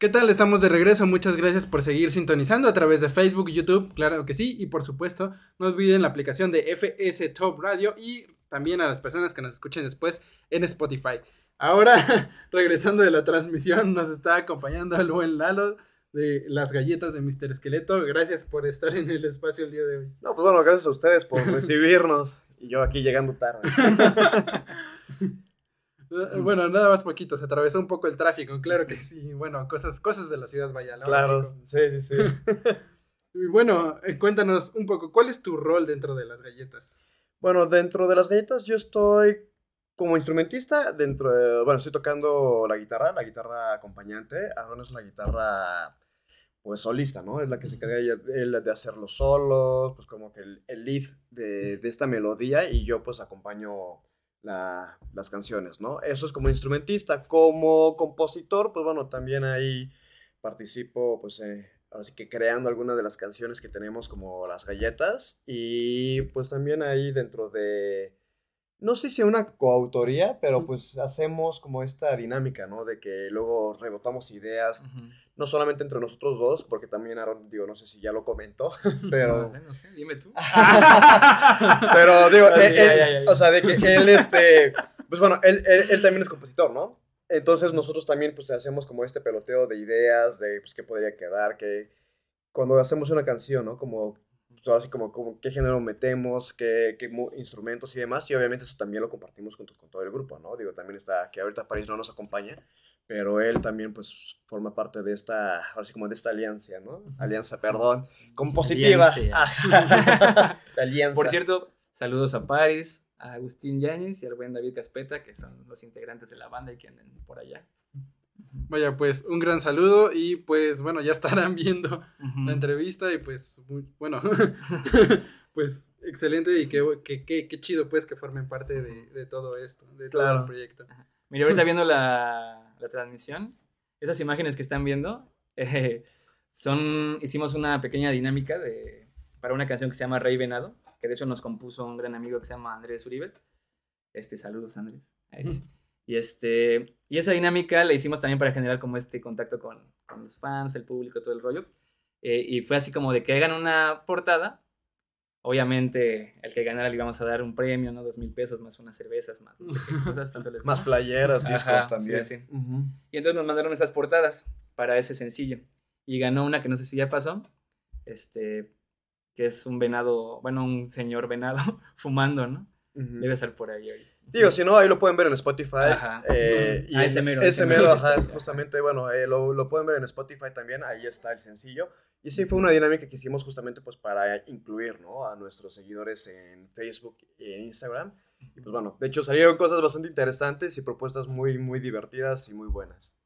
¿Qué tal? Estamos de regreso. Muchas gracias por seguir sintonizando a través de Facebook, YouTube, claro que sí. Y por supuesto, no olviden la aplicación de FS Top Radio y también a las personas que nos escuchen después en Spotify. Ahora, regresando de la transmisión, nos está acompañando el buen Lalo de las galletas de Mr. Esqueleto. Gracias por estar en el espacio el día de hoy. No, pues bueno, gracias a ustedes por recibirnos. y yo aquí llegando tarde. Eh, Bueno, nada más poquito, se atravesó un poco el tráfico, claro que sí. Bueno, cosas, cosas de la ciudad, vaya. la Claro, sí, sí, sí. Y bueno, eh, cuéntanos un poco, ¿cuál es tu rol dentro de las galletas? Bueno, dentro de las galletas yo estoy como instrumentista dentro de, bueno, estoy tocando la guitarra, la guitarra acompañante. Aaron es la guitarra, pues, solista, ¿no? Es la que se encarga ella- él de hacer los solos, pues, como que el, el lead de, de esta melodía y yo, pues, acompaño la- las canciones, ¿no? Eso es como instrumentista. Como compositor, pues, bueno, también ahí participo, pues, eh, ahora sí que creando algunas de las canciones que tenemos como las galletas y pues también ahí dentro de, no sé si una coautoría, pero pues hacemos como esta dinámica, ¿no? De que luego rebotamos ideas. No solamente entre nosotros dos, porque también Aaron, digo, no sé si ya lo comentó, pero... No sé, no sé, dime tú. Pero digo, Ya, él- ya, ya. o sea, de que él, este, pues bueno, él, él, él también es compositor, ¿no? Entonces nosotros también, pues, hacemos como este peloteo de ideas, de, pues, qué podría quedar, que cuando hacemos una canción, ¿no? Como, pues, ahora sí, como, como qué género metemos, qué, qué instrumentos y demás, y obviamente eso también lo compartimos junto con todo el grupo, ¿no? Digo, también está, que ahorita París no nos acompaña, pero él también, pues, forma parte de esta, ahora sí, como de esta alianza, ¿no? Alianza, perdón, compositiva. Alianza. La alianza. Por cierto, saludos a Paris, a Agustín Yáñez y al buen David Caspeta, que son los integrantes de la banda y que andan por allá. Vaya, pues un gran saludo y pues bueno, ya estarán viendo la entrevista y pues muy- bueno, pues excelente y qué, qué, qué, qué chido pues que formen parte de, de todo esto, de todo Claro. el proyecto. Mira, ahorita viendo la, la transmisión, esas imágenes que están viendo, eh, Son, hicimos una pequeña dinámica de, para una canción que se llama Rey Venado, que de hecho nos compuso un gran amigo que se llama Andrés Uribe. Este, saludos Andrés. Y, este, y esa dinámica la hicimos también para generar como este contacto con, con los fans, el público, todo el rollo. Eh, y fue así como de que hagan una portada. Obviamente, el que ganara le íbamos a dar un premio, ¿no? Dos mil pesos más unas cervezas, más no sé qué cosas, tanto les Más playeras, discos Ajá, también. sí, sí. Y entonces nos mandaron esas portadas para ese sencillo. Y ganó una que no sé si ya pasó, este, que es un venado, bueno, un señor venado fumando, ¿no? Debe estar por ahí ahorita. Digo, si no, ahí lo pueden ver en Spotify. Ajá. eh, y Ah, ese mero, Ese mero, ajá, justamente, bueno, eh, lo, lo pueden ver en Spotify también, ahí está el sencillo. Y sí, fue una dinámica que hicimos justamente pues para incluir, ¿no? A nuestros seguidores en Facebook e Instagram. Y pues bueno, de hecho salieron cosas bastante interesantes y propuestas muy, muy divertidas y muy buenas.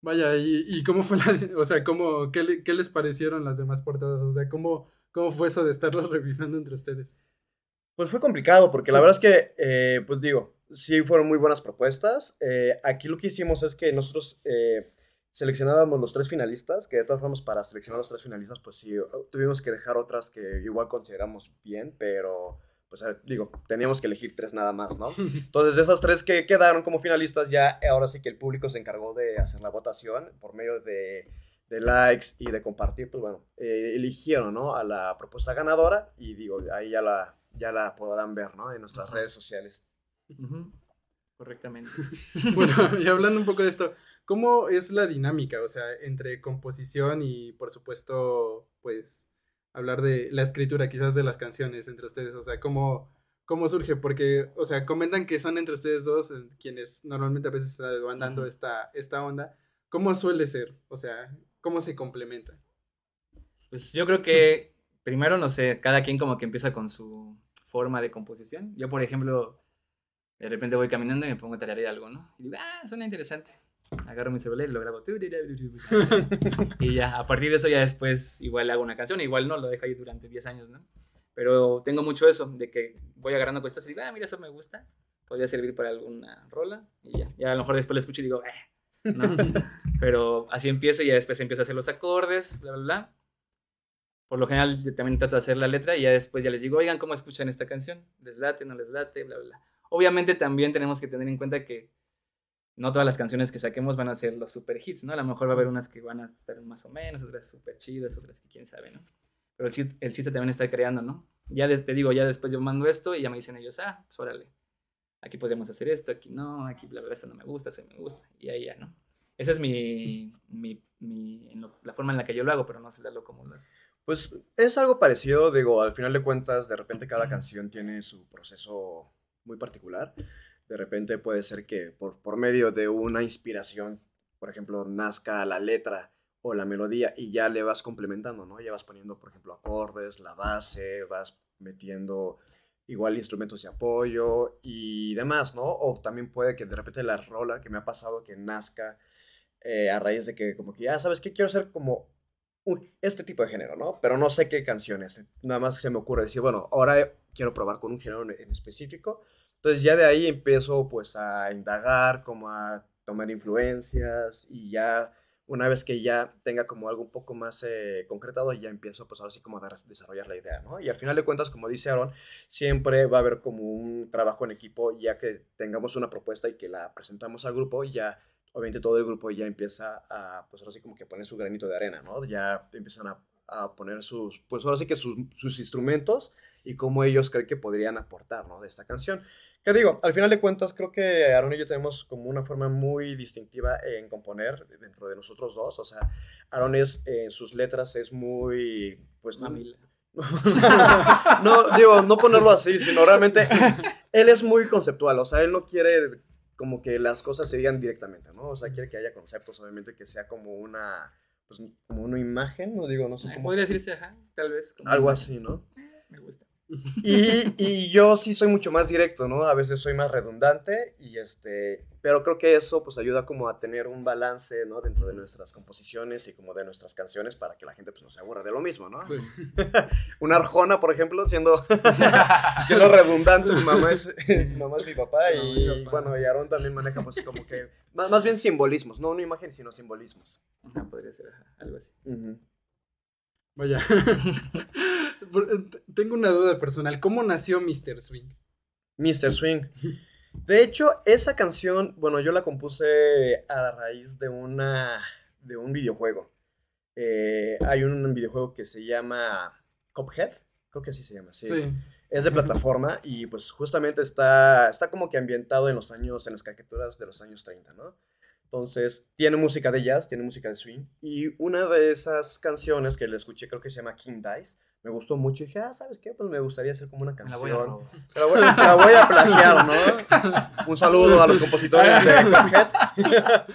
Vaya, ¿y, y cómo fue la, o sea, cómo, qué, qué les parecieron las demás portadas? O sea, ¿cómo, cómo fue eso de estarlos revisando entre ustedes? Pues fue complicado, porque la verdad es que, eh, pues digo, sí fueron muy buenas propuestas. Eh, aquí lo que hicimos es que nosotros eh, seleccionábamos los tres finalistas, que de todas formas para seleccionar los tres finalistas, pues sí, tuvimos que dejar otras que igual consideramos bien, pero, pues digo, teníamos que elegir tres nada más, ¿no? Entonces, de esas tres que quedaron como finalistas, ya ahora sí que el público se encargó de hacer la votación por medio de, de likes y de compartir, pues bueno, eh, eligieron, ¿no? A la propuesta ganadora y digo, ahí ya la, ya la podrán ver, ¿no? En nuestras redes sociales. Correctamente. Bueno, y hablando un poco de esto, ¿cómo es la dinámica? O sea, entre composición y, por supuesto, pues, hablar de la escritura quizás de las canciones entre ustedes. O sea, ¿cómo, cómo surge? Porque, o sea, comentan que son entre ustedes dos quienes normalmente a veces van dando esta, esta onda. ¿Cómo suele ser? O sea, ¿cómo se complementan? Pues yo creo que primero, no sé, cada quien como que empieza con su forma de composición. Yo, por ejemplo, de repente voy caminando y me pongo a tararear algo, ¿no? Y digo, ah, suena interesante. Agarro mi celular y lo grabo. Y ya, a partir de eso ya después igual hago una canción, igual no, lo dejo ahí durante 10 años, ¿no? Pero tengo mucho eso, de que voy agarrando cosas y digo, ah, mira, eso me gusta, podría servir para alguna rola, y ya. Ya a lo mejor después la escucho y digo, eh, ¿no? Pero así empiezo y ya después empiezo a hacer los acordes, bla, bla, bla. Por lo general también trato de hacer la letra y ya después ya les digo, oigan, ¿cómo escuchan esta canción? ¿Les late, no les late? Bla, bla. Obviamente también tenemos que tener en cuenta que no todas las canciones que saquemos van a ser los super hits, ¿no? A lo mejor va a haber unas que van a estar más o menos, otras súper chidas, otras que quién sabe, ¿no? Pero el chiste, el chiste también está creando, ¿no? Ya de- te digo, ya después yo mando esto y ya me dicen ellos, ah, pues órale, aquí podríamos hacer esto, aquí no, aquí bla, bla, esto no me gusta, eso me gusta, y ahí ya, ¿no? Esa es mi, mi, mi- la forma en la que yo lo hago, pero no darlo como lo hace. Pues es algo parecido, digo, al final de cuentas, de repente cada canción tiene su proceso muy particular. De repente puede ser que por, por medio de una inspiración, por ejemplo, nazca la letra o la melodía y ya le vas complementando, ¿no? Ya vas poniendo, por ejemplo, acordes, la base, vas metiendo igual instrumentos de apoyo y demás, ¿no? O también puede que de repente la rola que me ha pasado que nazca eh, a raíz de que como que, ya sabes qué, quiero hacer como este tipo de género, ¿no? Pero no sé qué canciones. Nada más se me ocurre decir, bueno, ahora quiero probar con un género en, específico. Entonces ya de ahí empiezo pues a indagar, como a tomar influencias y ya una vez que ya tenga como algo un poco más eh, concretado, ya empiezo pues ahora sí como a desarrollar la idea, ¿no? Y al final de cuentas, como dice Aaron, siempre va a haber como un trabajo en equipo, ya que tengamos una propuesta y que la presentamos al grupo, ya obviamente todo el grupo ya empieza a, pues ahora sí como que poner su granito de arena, ¿no? Ya empiezan a, a poner sus, pues ahora sí que sus, sus instrumentos y cómo ellos creen que podrían aportar, ¿no? De esta canción. Que digo, al final de cuentas creo que Aaron y yo tenemos como una forma muy distintiva en componer dentro de nosotros dos, o sea, Aaron es, en sus letras es muy, pues... Mamila. no, digo, no ponerlo así, sino realmente él es muy conceptual, o sea, él no quiere como que las cosas se digan directamente, ¿no? O sea, quiere que haya conceptos, obviamente, que sea como una, pues, como una imagen, no digo, no sé cómo. Podría decirse, ajá, tal vez. como Algo así, ¿no? Me gusta. Y, y yo sí soy mucho más directo, ¿no? A veces soy más redundante y este, pero creo que eso pues ayuda como a tener un balance, ¿no? Dentro de nuestras composiciones y como de nuestras canciones para que la gente pues no se aburra de lo mismo, ¿no? Sí. Una arjona, por ejemplo, siendo, siendo redundante, tu mamá, es, tu mamá es mi papá No, y mi papá. bueno, y Aarón también maneja pues como que, más, más bien simbolismos, no una imagen, sino simbolismos. Ajá, podría ser algo así. Ujú. Vaya. Eh, Tengo una duda personal. ¿Cómo nació Mr. Swing? Mr. Swing. De hecho, esa canción, bueno, yo la compuse a raíz de una de un videojuego. Eh, hay un videojuego que se llama Cuphead, creo que así se llama, sí. Sí. Es de plataforma y pues justamente está, está como que ambientado en los años, en las caricaturas de los años 30, ¿no? Entonces, tiene música de jazz, tiene música de swing. Y una de esas canciones que le escuché, creo que se llama King Dice, me gustó mucho. Y dije, ah, ¿sabes qué? Pues me gustaría hacer como una Me canción. la voy a robar. Te la voy, te la voy a plagiar, ¿no? Un saludo a los compositores de Cuphead.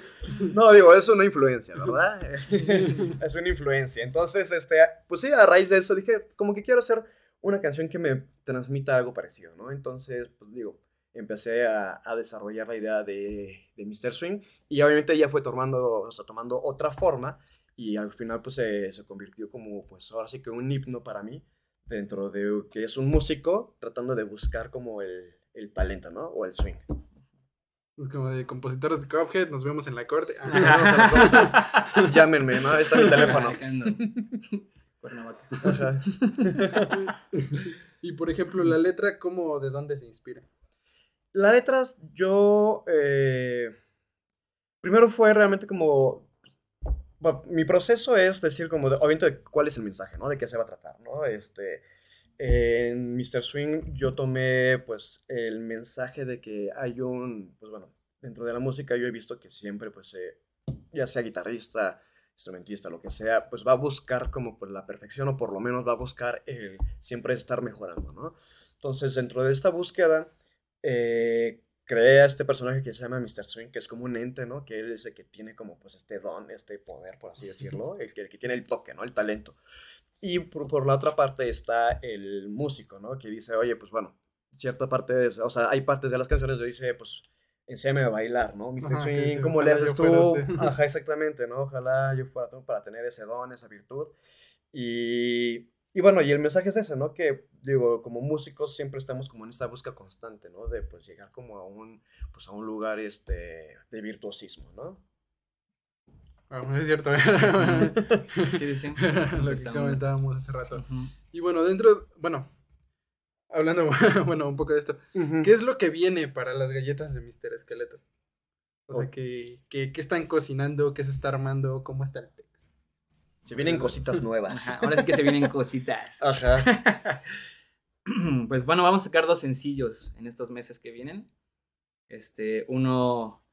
No, digo, es una influencia, ¿verdad? es una influencia. Entonces, este, pues sí, a raíz de eso dije, como que quiero hacer una canción que me transmita algo parecido, ¿no? Entonces, pues digo, empecé a, a desarrollar la idea de, de Mr. Swing y obviamente ya fue tomando, o sea, tomando otra forma y al final pues se, se convirtió como, pues ahora sí que un himno para mí dentro de que es un músico tratando de buscar como el, el talento, ¿no? O el swing. Es como de compositores de Cuphead, nos vemos en la corte. Ah, Llámenme, ¿no? Ahí está mi teléfono. Y por ejemplo, la letra, ¿cómo, de dónde se inspira? Las letras, yo. eh, primero fue realmente como. Mi proceso es decir, como, obviamente, cuál es el mensaje, ¿no? De qué se va a tratar, ¿no? Este. En Mr. Swing yo tomé, pues, el mensaje de que hay un. Pues bueno, dentro de la música yo he visto que siempre, pues, eh, ya sea guitarrista, instrumentista, lo que sea, pues va a buscar como pues, la perfección o por lo menos va a buscar el siempre estar mejorando, ¿no? Entonces, dentro de esta búsqueda, eh, creé a este personaje que se llama Mr. Swing, que es como un ente, ¿no? Que él es el que tiene como pues este don, este poder, por así decirlo, el que, el que tiene el toque, ¿no? El talento. Y por, por la otra parte está el músico, ¿no? Que dice, oye, pues bueno, cierta parte, de- o sea, hay partes de las canciones donde dice, pues, enséñame a bailar, ¿no? Mr. Ajá, Swing, ¿cómo le "Ojalá haces tú? usted". Ajá, exactamente, ¿no? Ojalá yo fuera tú para tener ese don, esa virtud. Y, y bueno, y el mensaje es ese, ¿no? Que, digo, como músicos siempre estamos como en esta búsqueda constante, ¿no? De, pues, llegar como a un, pues, a un lugar, este, de virtuosismo, ¿no? Ah, es cierto. Sí, sí. Lo que comentábamos hace rato. Y bueno, dentro, bueno, hablando, bueno, un poco de esto, ¿qué es lo que viene para las galletas de Mr. Esqueleto? O sea. ¿qué, qué, qué están cocinando? ¿Qué se está armando? ¿Cómo está el? Se vienen cositas nuevas. Ajá, ahora sí que se vienen cositas. Ajá. Pues bueno, vamos a sacar dos sencillos en estos meses que vienen. Este, uno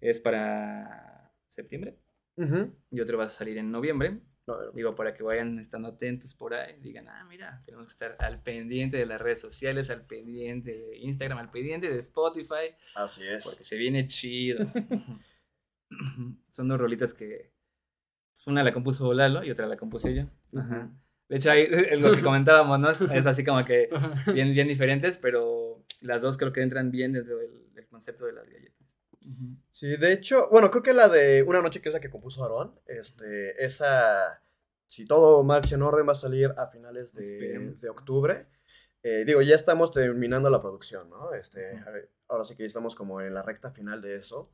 es para septiembre Ujú. y otro va a salir en noviembre. No, no. Digo, para que vayan estando atentos por ahí, digan, ah, mira, tenemos que estar al pendiente de las redes sociales, al pendiente de Instagram, al pendiente de Spotify, Así es. porque se viene chido. Son dos rolitas que, pues, una la compuso Lalo y otra la compuse yo. Ajá. De hecho, ahí, es lo que comentábamos, ¿no? Es, es así como que bien, bien diferentes, pero las dos creo que entran bien dentro del, del concepto de las galletas. Sí, de hecho, bueno, creo que la de Una noche que es la que compuso Aarón, este, esa, si todo marcha en orden, va a salir a finales de, de octubre. Eh, digo, ya estamos terminando la producción, ¿no? Este, Ujú. a ver, ahora sí que ya estamos como en la recta final de eso.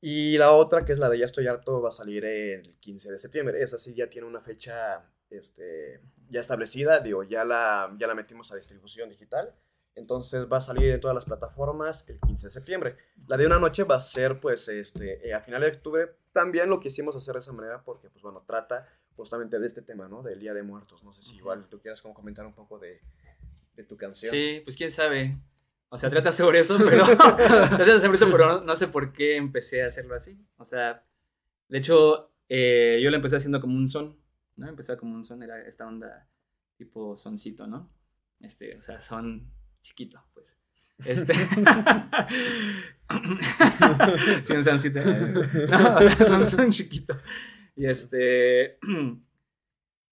Y la otra, que es la de Ya estoy harto, va a salir el 15 de septiembre. Esa sí ya tiene una fecha este, ya establecida, digo, ya la, ya la metimos a distribución digital. Entonces va a salir en todas las plataformas el 15 de septiembre. La de una noche va a ser, pues, este, eh, a finales de octubre. También lo quisimos hacer de esa manera porque, pues, bueno, trata justamente de este tema, ¿no? Del Día de Muertos. No sé si Ujú. igual tú quieras como comentar un poco de, de tu canción. Sí, pues quién sabe. O sea, trata sobre eso, pero trata sobre eso, pero no, no sé por qué empecé a hacerlo así. O sea, de hecho, eh, yo lo empecé haciendo como un son, ¿no? Empecé como un son, era esta onda tipo soncito, ¿no? Este, o sea, son chiquito, pues. Este. sí, un soncito. eh, No, son, son chiquito. Y este.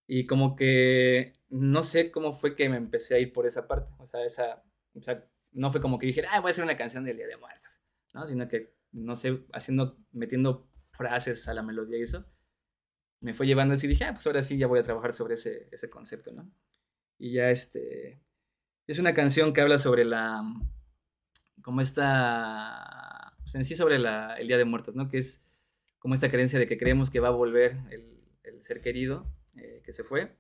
Y como que no sé cómo fue que me empecé a ir por esa parte. O sea, esa, o sea no fue como que dije, ah, voy a hacer una canción del Día de Muertos. ¿no? Sino que, no sé, haciendo, metiendo frases a la melodía y eso, me fue llevando así y dije, ah, pues ahora sí ya voy a trabajar sobre ese, ese concepto, ¿no? Y ya este... Es una canción que habla sobre la... como esta... Pues en sí sobre la, el Día de Muertos, ¿no? Que es como esta creencia de que creemos que va a volver el, el ser querido eh, que se fue.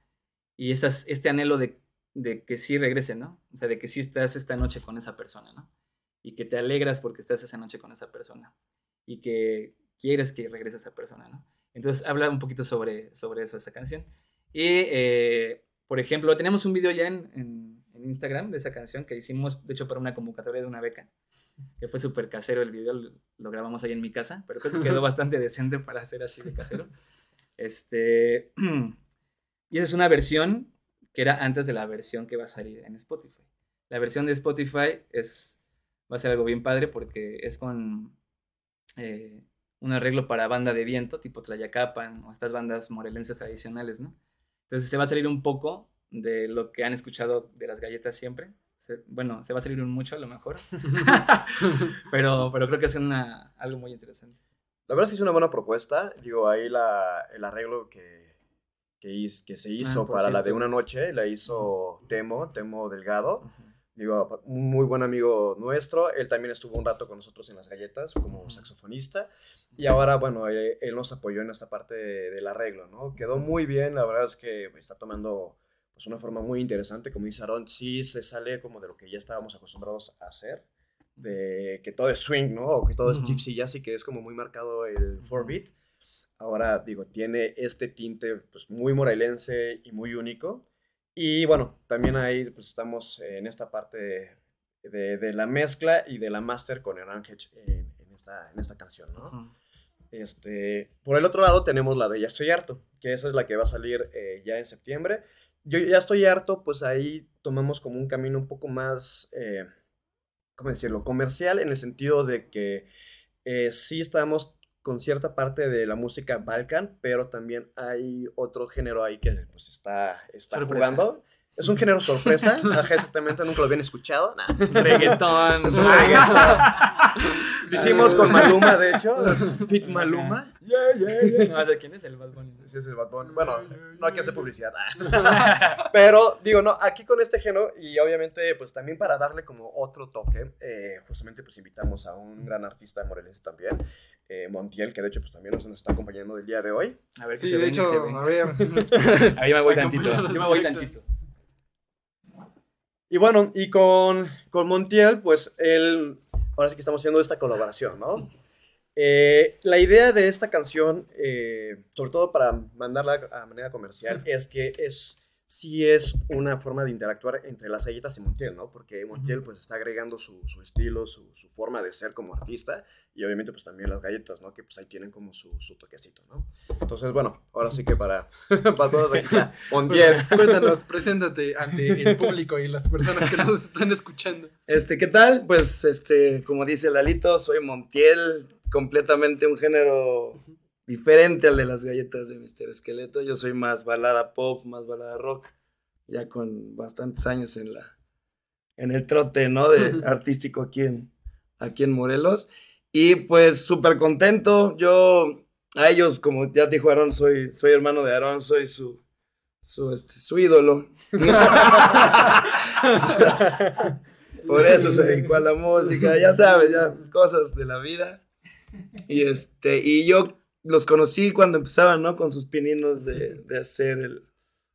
Y esas, este anhelo de, de que sí regrese, ¿no? O sea, de que sí estás esta noche con esa persona, ¿no? Y que te alegras porque estás esa noche con esa persona. Y que quieres que regrese esa persona, ¿no? Entonces habla un poquito sobre, sobre eso, esa canción. Y, eh, por ejemplo, tenemos un video ya en, en, en, Instagram de esa canción que hicimos, de hecho, para una convocatoria de una beca, que fue súper casero el video, lo, lo, grabamos ahí en mi casa, pero creo que quedó bastante decente para hacer así de casero. Este, y esa es una versión que era antes de la versión que va a salir en Spotify. La versión de Spotify es, va a ser algo bien padre porque es con... Eh, un arreglo para banda de viento, tipo Tlayacapan o estas bandas morelenses tradicionales, ¿no? Entonces se va a salir un poco de lo que han escuchado de las galletas siempre. Se, bueno, se va a salir un mucho a lo mejor, pero, pero creo que es una, algo muy interesante. La verdad es que es una buena propuesta. Digo, ahí la, el arreglo que, que, hizo, que se hizo ah, para cierto. la de una noche la hizo Temo, Temo Delgado. Uh -huh digo, un muy buen amigo nuestro, él también estuvo un rato con nosotros en las galletas como saxofonista y ahora, bueno, él, él nos apoyó en esta parte de, del arreglo, ¿no? Quedó muy bien, la verdad es que está tomando pues una forma muy interesante, como dice Aaron, sí se sale como de lo que ya estábamos acostumbrados a hacer, de que todo es swing, ¿no? O que todo es gypsy jazz y que es como muy marcado el 4-beat. Ahora, digo, tiene este tinte pues muy morelense y muy único. Y bueno, también ahí pues estamos en esta parte de, de, de la mezcla y de la master con Hernán Hedge en, en, esta, en esta canción, ¿no? Uh -huh. Este, por el otro lado tenemos la de Ya estoy harto, que esa es la que va a salir eh, ya en septiembre. Yo ya estoy harto, pues ahí tomamos como un camino un poco más, eh, ¿cómo decirlo? Comercial en el sentido de que eh, sí estamos con cierta parte de la música Balkan, pero también hay otro género ahí que pues está, está jugando. Es un género sorpresa, Ajá, exactamente, nunca lo habían escuchado. Nah. Reggaetón. Es un reggaetón. Lo hicimos con Maluma, de hecho, Fit Maluma. Yeah, yeah, yeah. No, ¿de quién es el Bad Bunny? Sí, es el Bad Bunny. Bueno, no hay que hacer publicidad. Pero, digo, no, aquí con este género, y obviamente, pues también para darle como otro toque, eh, justamente pues invitamos a un gran artista morelense también, eh, Montiel, que de hecho pues también nos, nos está acompañando el día de hoy. A ver, sí, de ven, hecho, a ver. Ahí me voy tantito, yo me voy tantito. Y bueno, y con, con Montiel, pues él, ahora sí que estamos haciendo esta colaboración, ¿no? Eh, la idea de esta canción, eh, sobre todo para mandarla a manera comercial, es que es sí es una forma de interactuar entre las galletas y Montiel, ¿no? Porque Montiel pues está agregando su, su estilo, su, su, forma de ser como artista y obviamente pues también las galletas, ¿no? Que pues ahí tienen como su, su toquecito, ¿no? Entonces, bueno, ahora sí que para, para todos, Montiel. Cuéntanos, preséntate ante el público y las personas que nos están escuchando. Este, ¿qué tal? Pues, este, como dice Lalito, soy Montiel, completamente un género diferente al de las galletas de Mr. Esqueleto. Yo soy más balada pop, más balada rock, ya con bastantes años en la en el trote, ¿no? De artístico aquí en, aquí en Morelos. Y pues súper contento. Yo, a ellos, como ya dijo Aarón, soy, soy hermano de Aarón, soy su, su, este, su ídolo. Por eso se dedicó a la música, ya sabes, ya cosas de la vida. Y este, y yo los conocí cuando empezaban, ¿no? Con sus pininos de, de hacer el,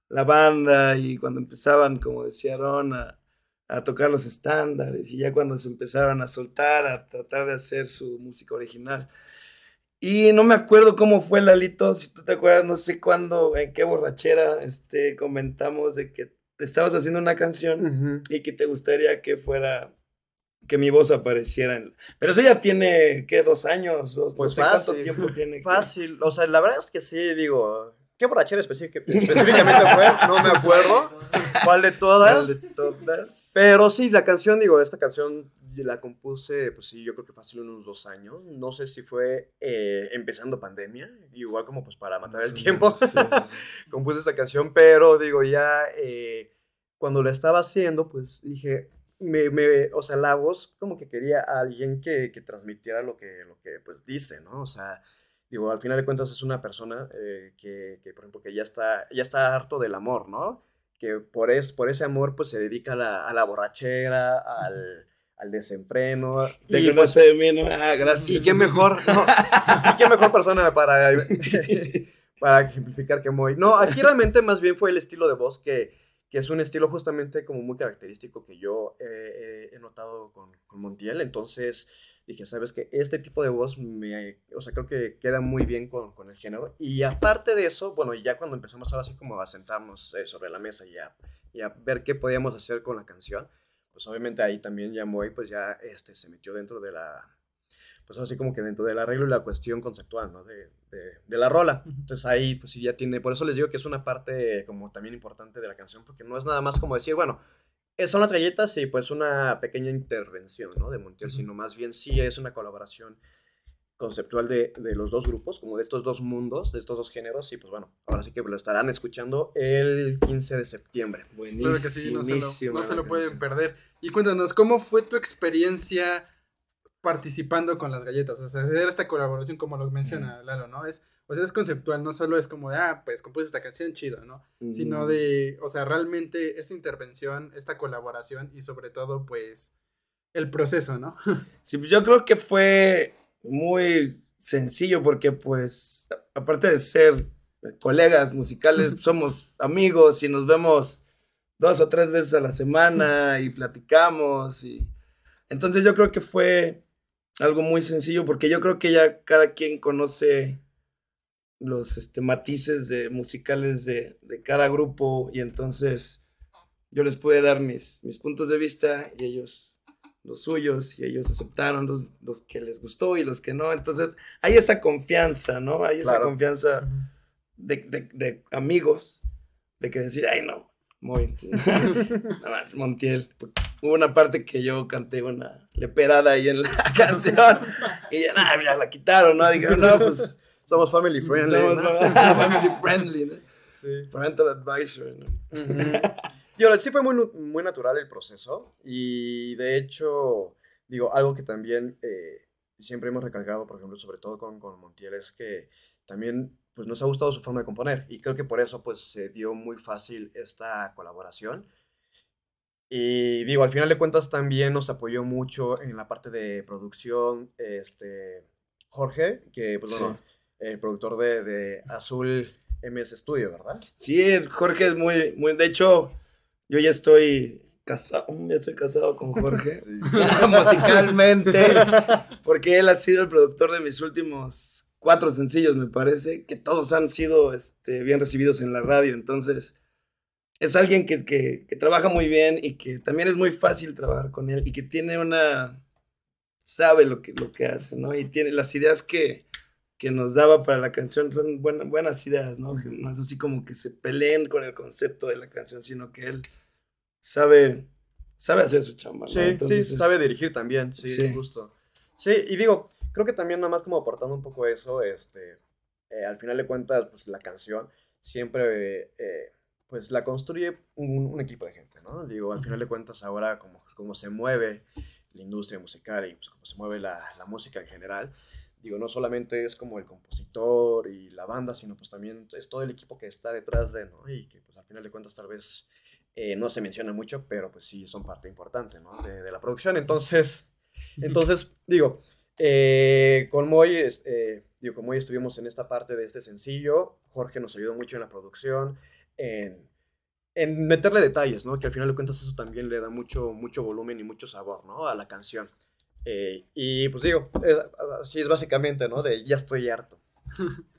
la banda y cuando empezaban, como decía Ron, a, a, tocar los estándares y ya cuando se empezaron a soltar, a tratar de hacer su música original. Y no me acuerdo cómo fue Lalito, si tú te acuerdas, no sé cuándo, en qué borrachera este, comentamos de que estabas haciendo una canción uh -huh. y que te gustaría que fuera que mi voz apareciera. En... Pero eso ya tiene, ¿qué? ¿Dos años? Dos, pues no sé fácil, cuánto tiempo tiene. Fácil. Que... O sea, la verdad es que sí, digo, ¿Qué borrachera específic- específicamente fue? No me acuerdo cuál de todas. De todas. Pero sí, la canción, digo, esta canción la compuse, pues sí, yo creo que fácil unos dos años. No sé si fue eh, empezando pandemia, igual como pues para matar el Sí, tiempo. sí, sí, sí. compuse esta canción, pero digo, ya eh, cuando la estaba haciendo, pues dije, me, me- o sea, la voz como que quería a alguien que, que transmitiera lo que, lo que pues dice, ¿no? O sea, digo, al final de cuentas es una persona eh, que, que, por ejemplo, que ya está, ya está harto del amor, ¿no? Que por, es, por ese amor pues se dedica a la, a la borrachera, al, al desenfreno. Te y, pues, de mí, ¿no? Ah, gracias. y qué mejor, no, y qué mejor persona para, para ejemplificar que Moy. No, aquí realmente más bien fue el estilo de voz que, que es un estilo justamente como muy característico que yo eh, he notado con, con Montiel. Entonces dije, sabes que este tipo de voz me, o sea, creo que queda muy bien con, con el género. Y aparte de eso, bueno, ya cuando empezamos ahora así como a sentarnos eh, sobre la mesa y a, y a ver qué podíamos hacer con la canción, pues obviamente ahí también ya Moy pues ya este, se metió dentro de la, pues así como que dentro del arreglo y la cuestión conceptual, ¿no? De, de, de la rola. Entonces ahí, pues sí, ya tiene, por eso les digo que es una parte como también importante de la canción, porque no es nada más como decir, bueno, eh, son las galletas y pues una pequeña intervención, ¿no? De Montiel, sino más bien sí es una colaboración conceptual de, de los dos grupos, como de estos dos mundos, de estos dos géneros, y pues bueno, ahora sí que lo estarán escuchando el 15 de septiembre. Buenísimo. Claro que sí, no se lo, no se lo pueden perder. Y cuéntanos, ¿cómo fue tu experiencia participando con las galletas? O sea, hacer esta colaboración, como lo menciona Lalo, ¿no? Es, o sea, es conceptual, no solo es como de, ah, pues compuse esta canción, chido, ¿no? Sino de, o sea, realmente esta intervención, esta colaboración y sobre todo, pues, el proceso, ¿no? Sí, pues yo creo que fue muy sencillo porque pues aparte de ser colegas musicales, somos amigos y nos vemos dos o tres veces a la semana y platicamos y entonces yo creo que fue algo muy sencillo porque yo creo que ya cada quien conoce los este, matices de, musicales de, de cada grupo y entonces yo les pude dar mis, mis puntos de vista y ellos los suyos y ellos aceptaron los, los que les gustó y los que no. Entonces hay esa confianza, ¿no? Hay esa Claro. confianza de, de- de amigos, de que decir, ay no, muy no, Montiel. Hubo una parte que yo canté una leperada ahí en la canción y ya, nah, ya la quitaron, ¿no? Dijeron, no, pues Somos family friendly. somos ¿no? family friendly, ¿no? Sí. Parental advisor, ¿no? Y ahora, sí fue muy, muy natural el proceso y de hecho, digo, algo que también eh, siempre hemos recalcado, por ejemplo, sobre todo con, con Montiel, es que también pues, nos ha gustado su forma de componer y creo que por eso pues, se dio muy fácil esta colaboración. Y digo, al final de cuentas también nos apoyó mucho en la parte de producción este, Jorge, que pues bueno, el productor de, de Azul MS Studio, ¿verdad? Sí, Jorge es muy, muy, de hecho, yo ya estoy casado, ya estoy casado con Jorge, musicalmente, porque él ha sido el productor de mis últimos cuatro sencillos, me parece, que todos han sido este, bien recibidos en la radio, entonces es alguien que, que, que trabaja muy bien y que también es muy fácil trabajar con él y que tiene una, sabe lo que, lo que hace, ¿no? Y tiene las ideas que, que nos daba para la canción son buena- buenas ideas, ¿no? Que no es así como que se peleen con el concepto de la canción, sino que él sabe, sabe hacer su chamba, ¿no? Sí, Entonces sí, es- sabe dirigir también, sí, Sí. justo. Sí, y digo, creo que también nada más como aportando un poco eso, este, eh, al final de cuentas, pues la canción siempre, eh, pues la construye un, un equipo de gente, ¿no? Digo, al final de cuentas ahora como, como se mueve la industria musical y pues como se mueve la, la música en general, digo, no solamente es como el compositor y la banda, sino pues también es todo el equipo que está detrás de, ¿no? Y que pues al final de cuentas tal vez eh, no se menciona mucho, pero pues sí son parte importante, ¿no? De, de la producción. Entonces, entonces digo, eh, con Moy, eh, digo, con Moy estuvimos en esta parte de este sencillo. Jorge nos ayudó mucho en la producción, en, en meterle detalles, ¿no? Que al final de cuentas eso también le da mucho, mucho volumen y mucho sabor, ¿no? A la canción. Eh, y pues digo, eh, así es básicamente, ¿no? De ya estoy harto.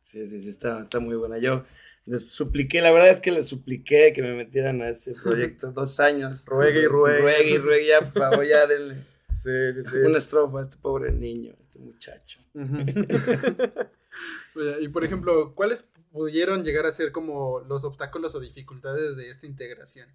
Sí, sí, sí, está, está muy buena. Yo les supliqué, la verdad es que les supliqué que me metieran a ese proyecto dos años. Ruegue y ruegue. Ruegue y ruegue, ya, por favor, ya denle Sí, sí, sí. una estrofa a este pobre niño, a este muchacho. Y por ejemplo, ¿cuáles pudieron llegar a ser como los obstáculos o dificultades de esta integración?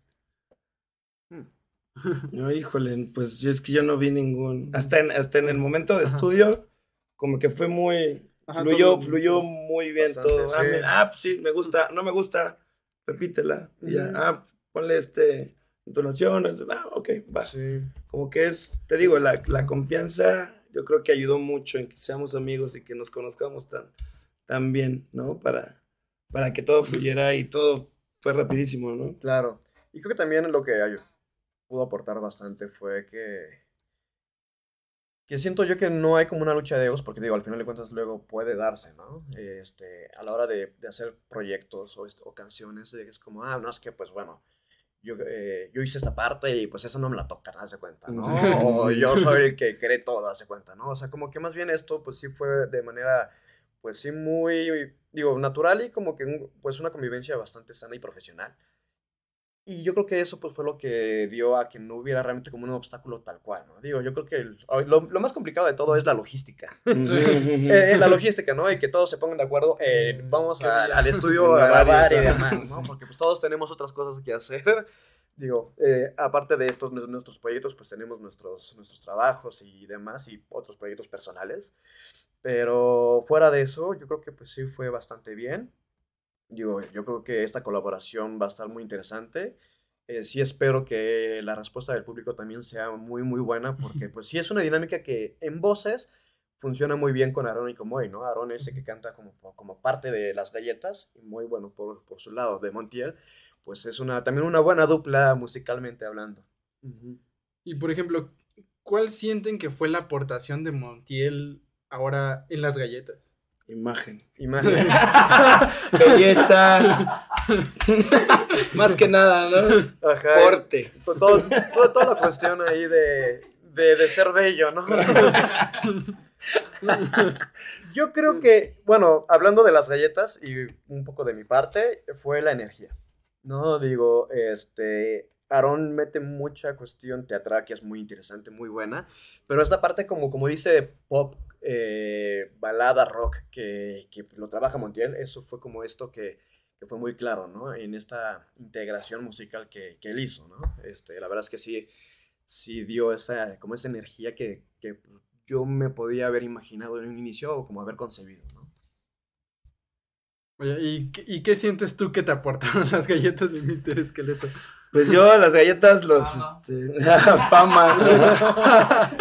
No, híjole, pues yo es que yo no vi ningún. Hasta en, hasta en el momento de estudio, como que fue muy. Ajá, fluyó, todo- fluyó muy bien Bastante, todo. Ah, ah, pues sí, me gusta, no me gusta, repítela. Y ya, Ujú. ah, ponle este entonaciones. Ah, ok, va. Sí. Como que es, te digo, la, la confianza, yo creo que ayudó mucho en que seamos amigos y que nos conozcamos tan, tan bien, ¿no? Para, para que todo fluyera y todo fue rapidísimo, ¿no? Claro. Y creo que también lo que pudo aportar bastante fue que. Que siento yo que no hay como una lucha de egos, porque digo, al final de cuentas luego puede darse, ¿no? Este, a la hora de, de hacer proyectos o, o canciones, es como, ah, no, es que pues bueno, yo, eh, yo hice esta parte y pues eso no me la tocan, haz de cuenta, ¿no? O yo soy el que cree todo, haz de cuenta, ¿no? O sea, como que más bien esto pues sí fue de manera, pues sí muy, digo, natural y como que un- pues una convivencia bastante sana y profesional. Y yo creo que eso pues fue lo que dio a que no hubiera realmente como un obstáculo tal cual, ¿no? Digo, yo creo que el- lo, lo más complicado de todo es la logística. Eh, eh, la logística, ¿no? Y que todos se pongan de acuerdo en vamos a- al estudio a grabar y demás, ¿no? Porque pues todos tenemos otras cosas que hacer. Digo, eh, aparte de estos nu- nuestros proyectos, pues tenemos nuestros, nuestros trabajos y demás y otros proyectos personales. Pero fuera de eso, yo creo que pues sí fue bastante bien. Digo, yo creo que esta colaboración va a estar muy interesante. Eh, sí espero que la respuesta del público también sea muy, muy buena, porque pues sí es una dinámica que en voces funciona muy bien con Aaron y con Moy, ¿no? Aaron es el que canta como, como parte de las galletas, y muy bueno por, por su lado, de Montiel, pues es una, también una buena dupla musicalmente hablando. Y por ejemplo, ¿cuál sienten que fue la aportación de Montiel ahora en las galletas? Imagen. Imagen. Belleza. Más que nada, ¿no? Ajá. Porte. Todo- todo- toda la cuestión ahí de, de, de ser bello, ¿no? Yo creo que, bueno, hablando de las galletas y un poco de mi parte, fue la energía. No, digo, este, Aaron mete mucha cuestión teatral que es muy interesante, muy buena, pero esta parte como, como dice pop, eh, balada, rock, que, que lo trabaja Montiel, eso fue como esto que, que fue muy claro, ¿no? En esta integración musical que, que él hizo, ¿no? Este, la verdad es que sí, sí dio esa, como esa energía que, que yo me podía haber imaginado en un inicio o como haber concebido, ¿no? Oye, ¿y, qué- y qué sientes tú que te aportaron las galletas de Mr. Esqueleto? Pues yo las galletas, los, este, fama.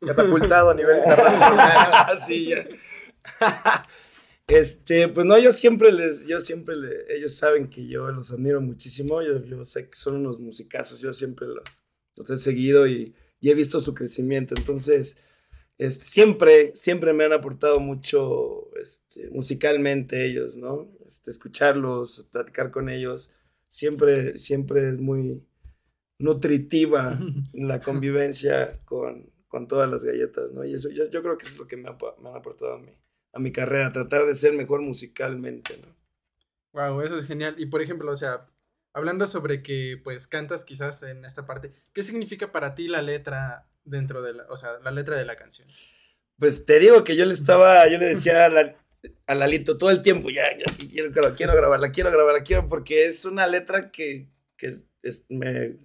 Catapultado a nivel internacional. Así ya. Este, pues no, yo siempre les, yo siempre le, ellos saben que yo los admiro muchísimo, yo, yo sé que son unos musicazos, yo siempre lo- los he seguido y, y he visto su crecimiento, entonces, este, siempre, siempre me han aportado mucho, este, musicalmente ellos, ¿no? Este, escucharlos, platicar con ellos, siempre, siempre es muy nutritiva la convivencia con, con todas las galletas, ¿no? Y eso, yo, yo creo que es lo que me, ha- me han aportado a mí a mi carrera, tratar de ser mejor musicalmente, ¿no? Wow, eso es genial. Y por ejemplo, o sea, hablando sobre que pues cantas quizás en esta parte, ¿qué significa para ti la letra dentro de la, o sea, la letra de la canción? Pues te digo que yo le estaba, yo le decía a, la- a Lalito todo el tiempo, ya, ya, quiero, quiero, quiero grabarla, quiero grabarla, quiero, porque es una letra que, que es, es- me,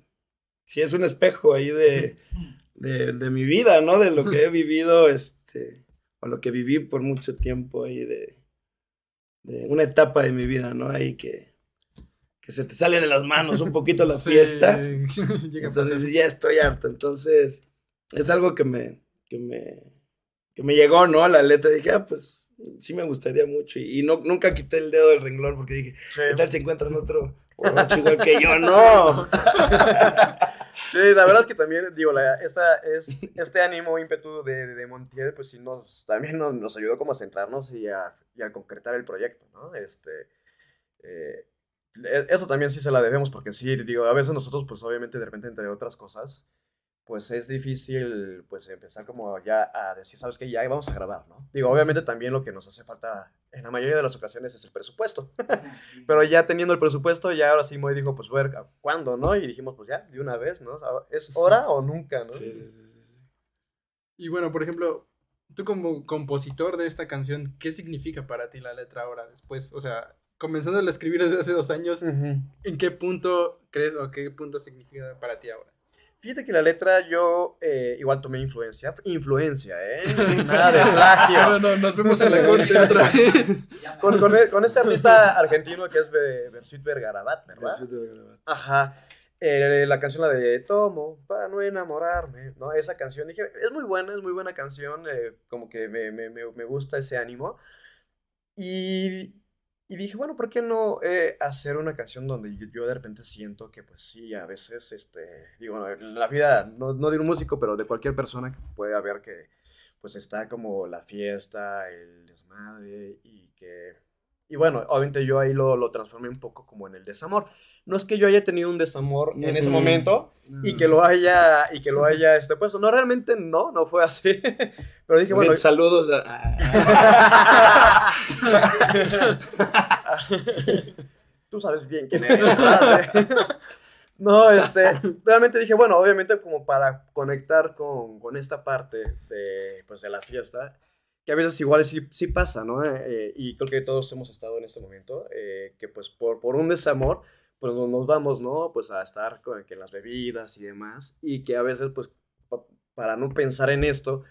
sí es un espejo ahí de, de, de mi vida, ¿no? De lo que he vivido, este, o lo que viví por mucho tiempo ahí de, de una etapa de mi vida, ¿no? Ahí que, que se te salen de las manos un poquito la fiesta. Entonces ya estoy harto. Entonces es algo que me, que me, que me llegó, ¿no? La letra. Dije, ah, pues sí me gustaría mucho. Y, y no, nunca quité el dedo del renglón porque dije, ¿qué tal si encuentran otro borracho igual que yo? No. Sí, la verdad es que también, digo, la, esta, es, este ánimo, ímpetu de, de, de Montiel, pues sí nos, también nos, nos ayudó como a centrarnos y a, y a concretar el proyecto, ¿no? Este, eh, eso también sí se la debemos porque sí, digo, a veces nosotros, pues obviamente de repente, entre otras cosas, pues es difícil, pues empezar como ya a decir, ¿sabes qué? Ya vamos a grabar, ¿no? Digo, obviamente también lo que nos hace falta en la mayoría de las ocasiones es el presupuesto. Pero ya teniendo el presupuesto, ya ahora sí Moy dijo, pues ver, ¿cuándo, no? Y dijimos, pues ya, de una vez, ¿no? ¿Es hora o nunca, no? Sí, sí, sí, sí, sí. Y bueno, por ejemplo, tú como compositor de esta canción, ¿qué significa para ti la letra ahora después? O sea, comenzando a escribir desde hace dos años, ¿en qué punto crees o qué punto significa para ti ahora? Fíjate que la letra yo eh, igual tomé influencia. Influencia, ¿eh? Nada de plagio. No, no, nos vemos en la corte otra vez. Con, con, con este artista argentino que es Bersuit Vergarabat, ¿verdad? Ajá. Eh, la canción, la de Tomo, para no enamorarme, ¿no? Esa canción, dije, es muy buena, es muy buena canción, eh, como que me, me, me, me gusta ese ánimo. Y, y dije, bueno, ¿por qué no eh, hacer una canción donde yo, de repente siento que, pues sí, a veces, este, digo, no, la vida, no, no de un músico, pero de cualquier persona que puede haber que, pues está como la fiesta, el desmadre, y que y bueno, obviamente yo ahí lo, lo transformé un poco como en el desamor. No es que yo haya tenido un desamor en ese momento y que lo haya, y que lo haya este, puesto. No, realmente no, no fue así. Pero dije, bueno, saludos a... tú sabes bien quién eres. No, este, realmente dije, bueno, obviamente como para conectar con, con esta parte de, pues, de la fiesta, que a veces igual sí, sí pasa, ¿no? Eh, eh, y creo que todos hemos estado en este momento, eh, que pues por, por un desamor, pues nos, vamos, ¿no? Pues a estar con que las bebidas y demás, y que a veces, pues, pa- para no pensar en esto,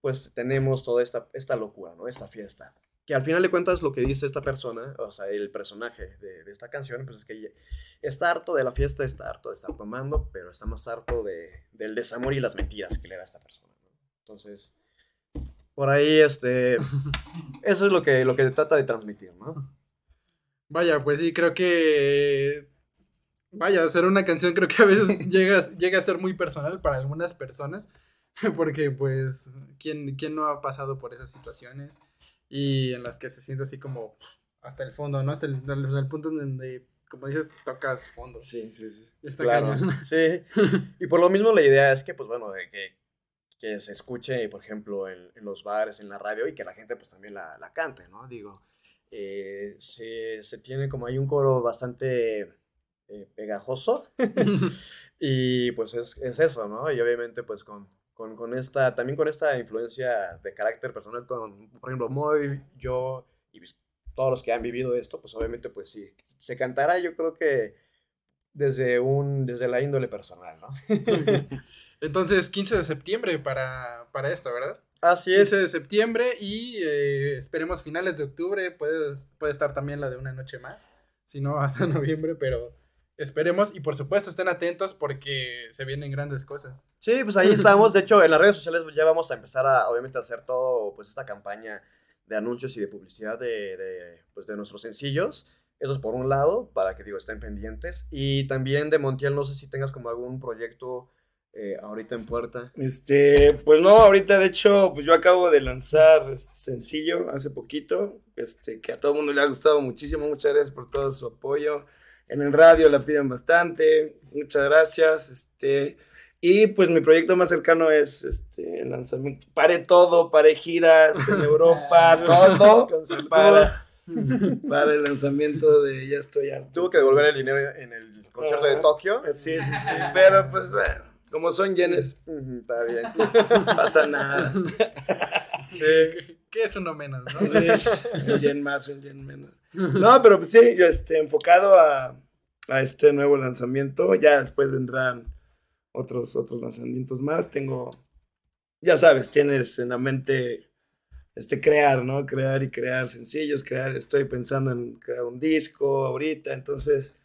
pues tenemos toda esta, esta locura, ¿no? Esta fiesta. Que al final de cuentas lo que dice esta persona, o sea, el personaje de, de esta canción, pues es que está harto de la fiesta, está harto de estar tomando, pero está más harto de, del desamor y las mentiras que le da esta persona, ¿no? Entonces, por ahí, este, eso es lo que, lo que trata de transmitir, ¿no? Vaya, pues sí, creo que. Vaya, hacer una canción creo que a veces llega, llega a ser muy personal para algunas personas. Porque, pues, ¿quién, ¿quién no ha pasado por esas situaciones? Y en las que se siente así como hasta el fondo, ¿no? Hasta el, el punto en donde, como dices, tocas fondo. Sí, sí, sí. Está Claro, cañón. Sí. Y por lo mismo la idea es que, pues bueno, de que, que se escuche, por ejemplo, en, en los bares, en la radio, y que la gente pues también la, la cante, ¿no? Digo, eh, se, se tiene como hay un coro bastante eh, pegajoso, y pues es, es eso, ¿no? Y obviamente pues con, con, con esta, también con esta influencia de carácter personal, con, por ejemplo, Moy, yo y todos los que han vivido esto, pues obviamente pues sí, se cantará yo creo que desde un desde la índole personal, ¿no? Entonces, 15 de septiembre para, para esto, ¿verdad? Así es. 15 de septiembre y eh, esperemos finales de octubre. Puede, puede estar también la de una noche más. Si no, hasta noviembre, pero esperemos. Y por supuesto, estén atentos porque se vienen grandes cosas. Sí, pues ahí estamos. De hecho, en las redes sociales ya vamos a empezar a, obviamente, a hacer todo, pues, esta campaña de anuncios y de publicidad de, de, pues, de nuestros sencillos. Eso es por un lado, para que, digo, estén pendientes. Y también de Montiel, no sé si tengas como algún proyecto eh, ahorita en puerta. Este, pues no, ahorita de hecho, pues yo acabo de lanzar este sencillo hace poquito, este, que a todo el mundo le ha gustado muchísimo, muchas gracias por todo su apoyo. En el radio la piden bastante, muchas gracias, este, y pues mi proyecto más cercano es este el lanzamiento, pare todo, pare giras en Europa, todo para, para el lanzamiento de Ya estoy harto. Tuvo que devolver el dinero en el concierto de. Tokio. Sí, sí, sí, pero pues bueno, como son yenes, Está bien. no pasa nada. Sí. Que es uno menos, ¿no? Sí, un yen más, un yen menos. No, pero pues sí, yo este, enfocado a, a este nuevo lanzamiento. Ya después vendrán otros, otros lanzamientos más. Tengo, ya sabes, tienes en la mente este crear, ¿no? Crear y crear sencillos, crear. Estoy pensando en crear un disco ahorita, entonces,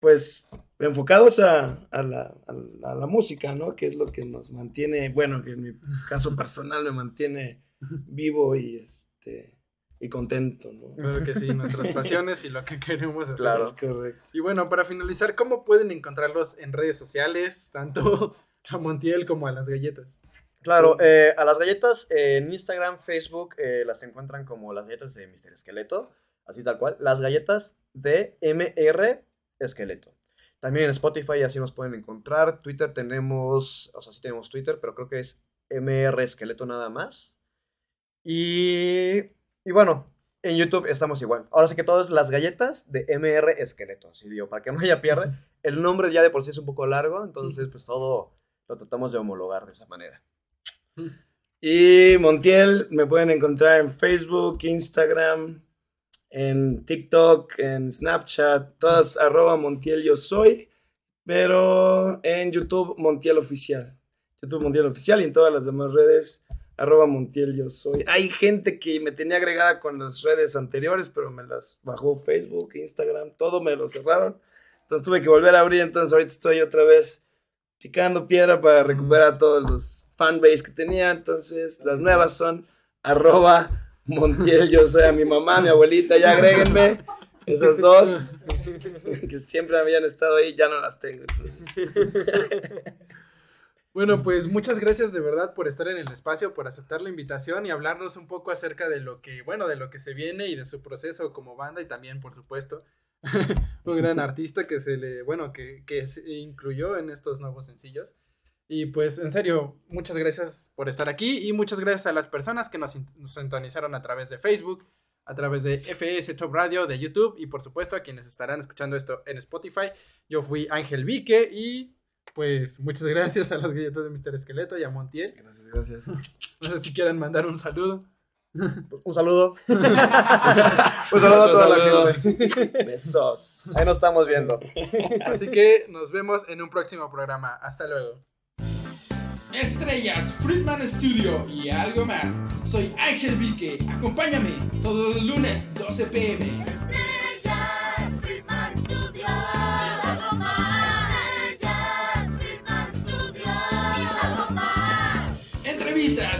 pues enfocados a, a la, a la- a la música, ¿no? Que es lo que nos mantiene, bueno, que en mi caso personal me mantiene vivo y este y contento, ¿no? Claro que sí, nuestras pasiones y lo que queremos hacer. Claro. Es correcto. Y bueno, para finalizar, ¿cómo pueden encontrarlos en redes sociales? Tanto a Montiel como a las galletas. Claro, eh, a las galletas eh, en Instagram, Facebook, eh, las encuentran como las galletas de Mr. Esqueleto, así tal cual. Las galletas de MR Esqueleto. También en Spotify así nos pueden encontrar. Twitter tenemos, o sea, sí tenemos Twitter, pero creo que es MR Esqueleto nada más. Y, y bueno, en YouTube estamos igual. Ahora sí que todo es las galletas de MR Esqueleto. Así digo, para que no haya pierde. El nombre ya de por sí es un poco largo, entonces pues todo lo tratamos de homologar de esa manera. Y Montiel me pueden encontrar en Facebook, Instagram, en TikTok, en Snapchat, todas arroba Montiel yo soy, pero en YouTube Montiel Oficial. YouTube Montiel Oficial y en todas las demás redes arroba Montiel yo soy. Hay gente que me tenía agregada con las redes anteriores, pero me las bajó Facebook, Instagram, todo me lo cerraron. Entonces tuve que volver a abrir, entonces ahorita estoy otra vez picando piedra para recuperar todos los fanbase que tenía. Entonces las nuevas son arroba Montiel, yo soy a mi mamá, mi abuelita, ya agréguenme. Esas dos que siempre habían estado ahí, ya no las tengo. entonces. Bueno, pues muchas gracias de verdad por estar en el espacio, por aceptar la invitación y hablarnos un poco acerca de lo que, bueno, de lo que se viene y de su proceso como banda y también, por supuesto, un gran artista que se le, bueno, que, que se incluyó en estos nuevos sencillos. Y pues, en serio, muchas gracias por estar aquí y muchas gracias a las personas que nos, nos sintonizaron a través de Facebook, a través de FS Top Radio, de YouTube y por supuesto a quienes estarán escuchando esto en Spotify. Yo fui Ángel Vique y pues muchas gracias a las galletas de Mr. Esqueleto y a Montiel. Gracias, gracias. No sé si quieran mandar un saludo. Un saludo. un saludo a toda Saludo. la gente. Besos. Ahí nos estamos viendo. Así que nos vemos en un próximo programa. Hasta luego. Estrellas, Friedman Studio y algo más. Soy Ángel Vique. Acompáñame todos los lunes 12 pm. Estrellas, Friedman Studio. Algo más. Estrellas, Friedman Studio. Algo más. Entrevistas,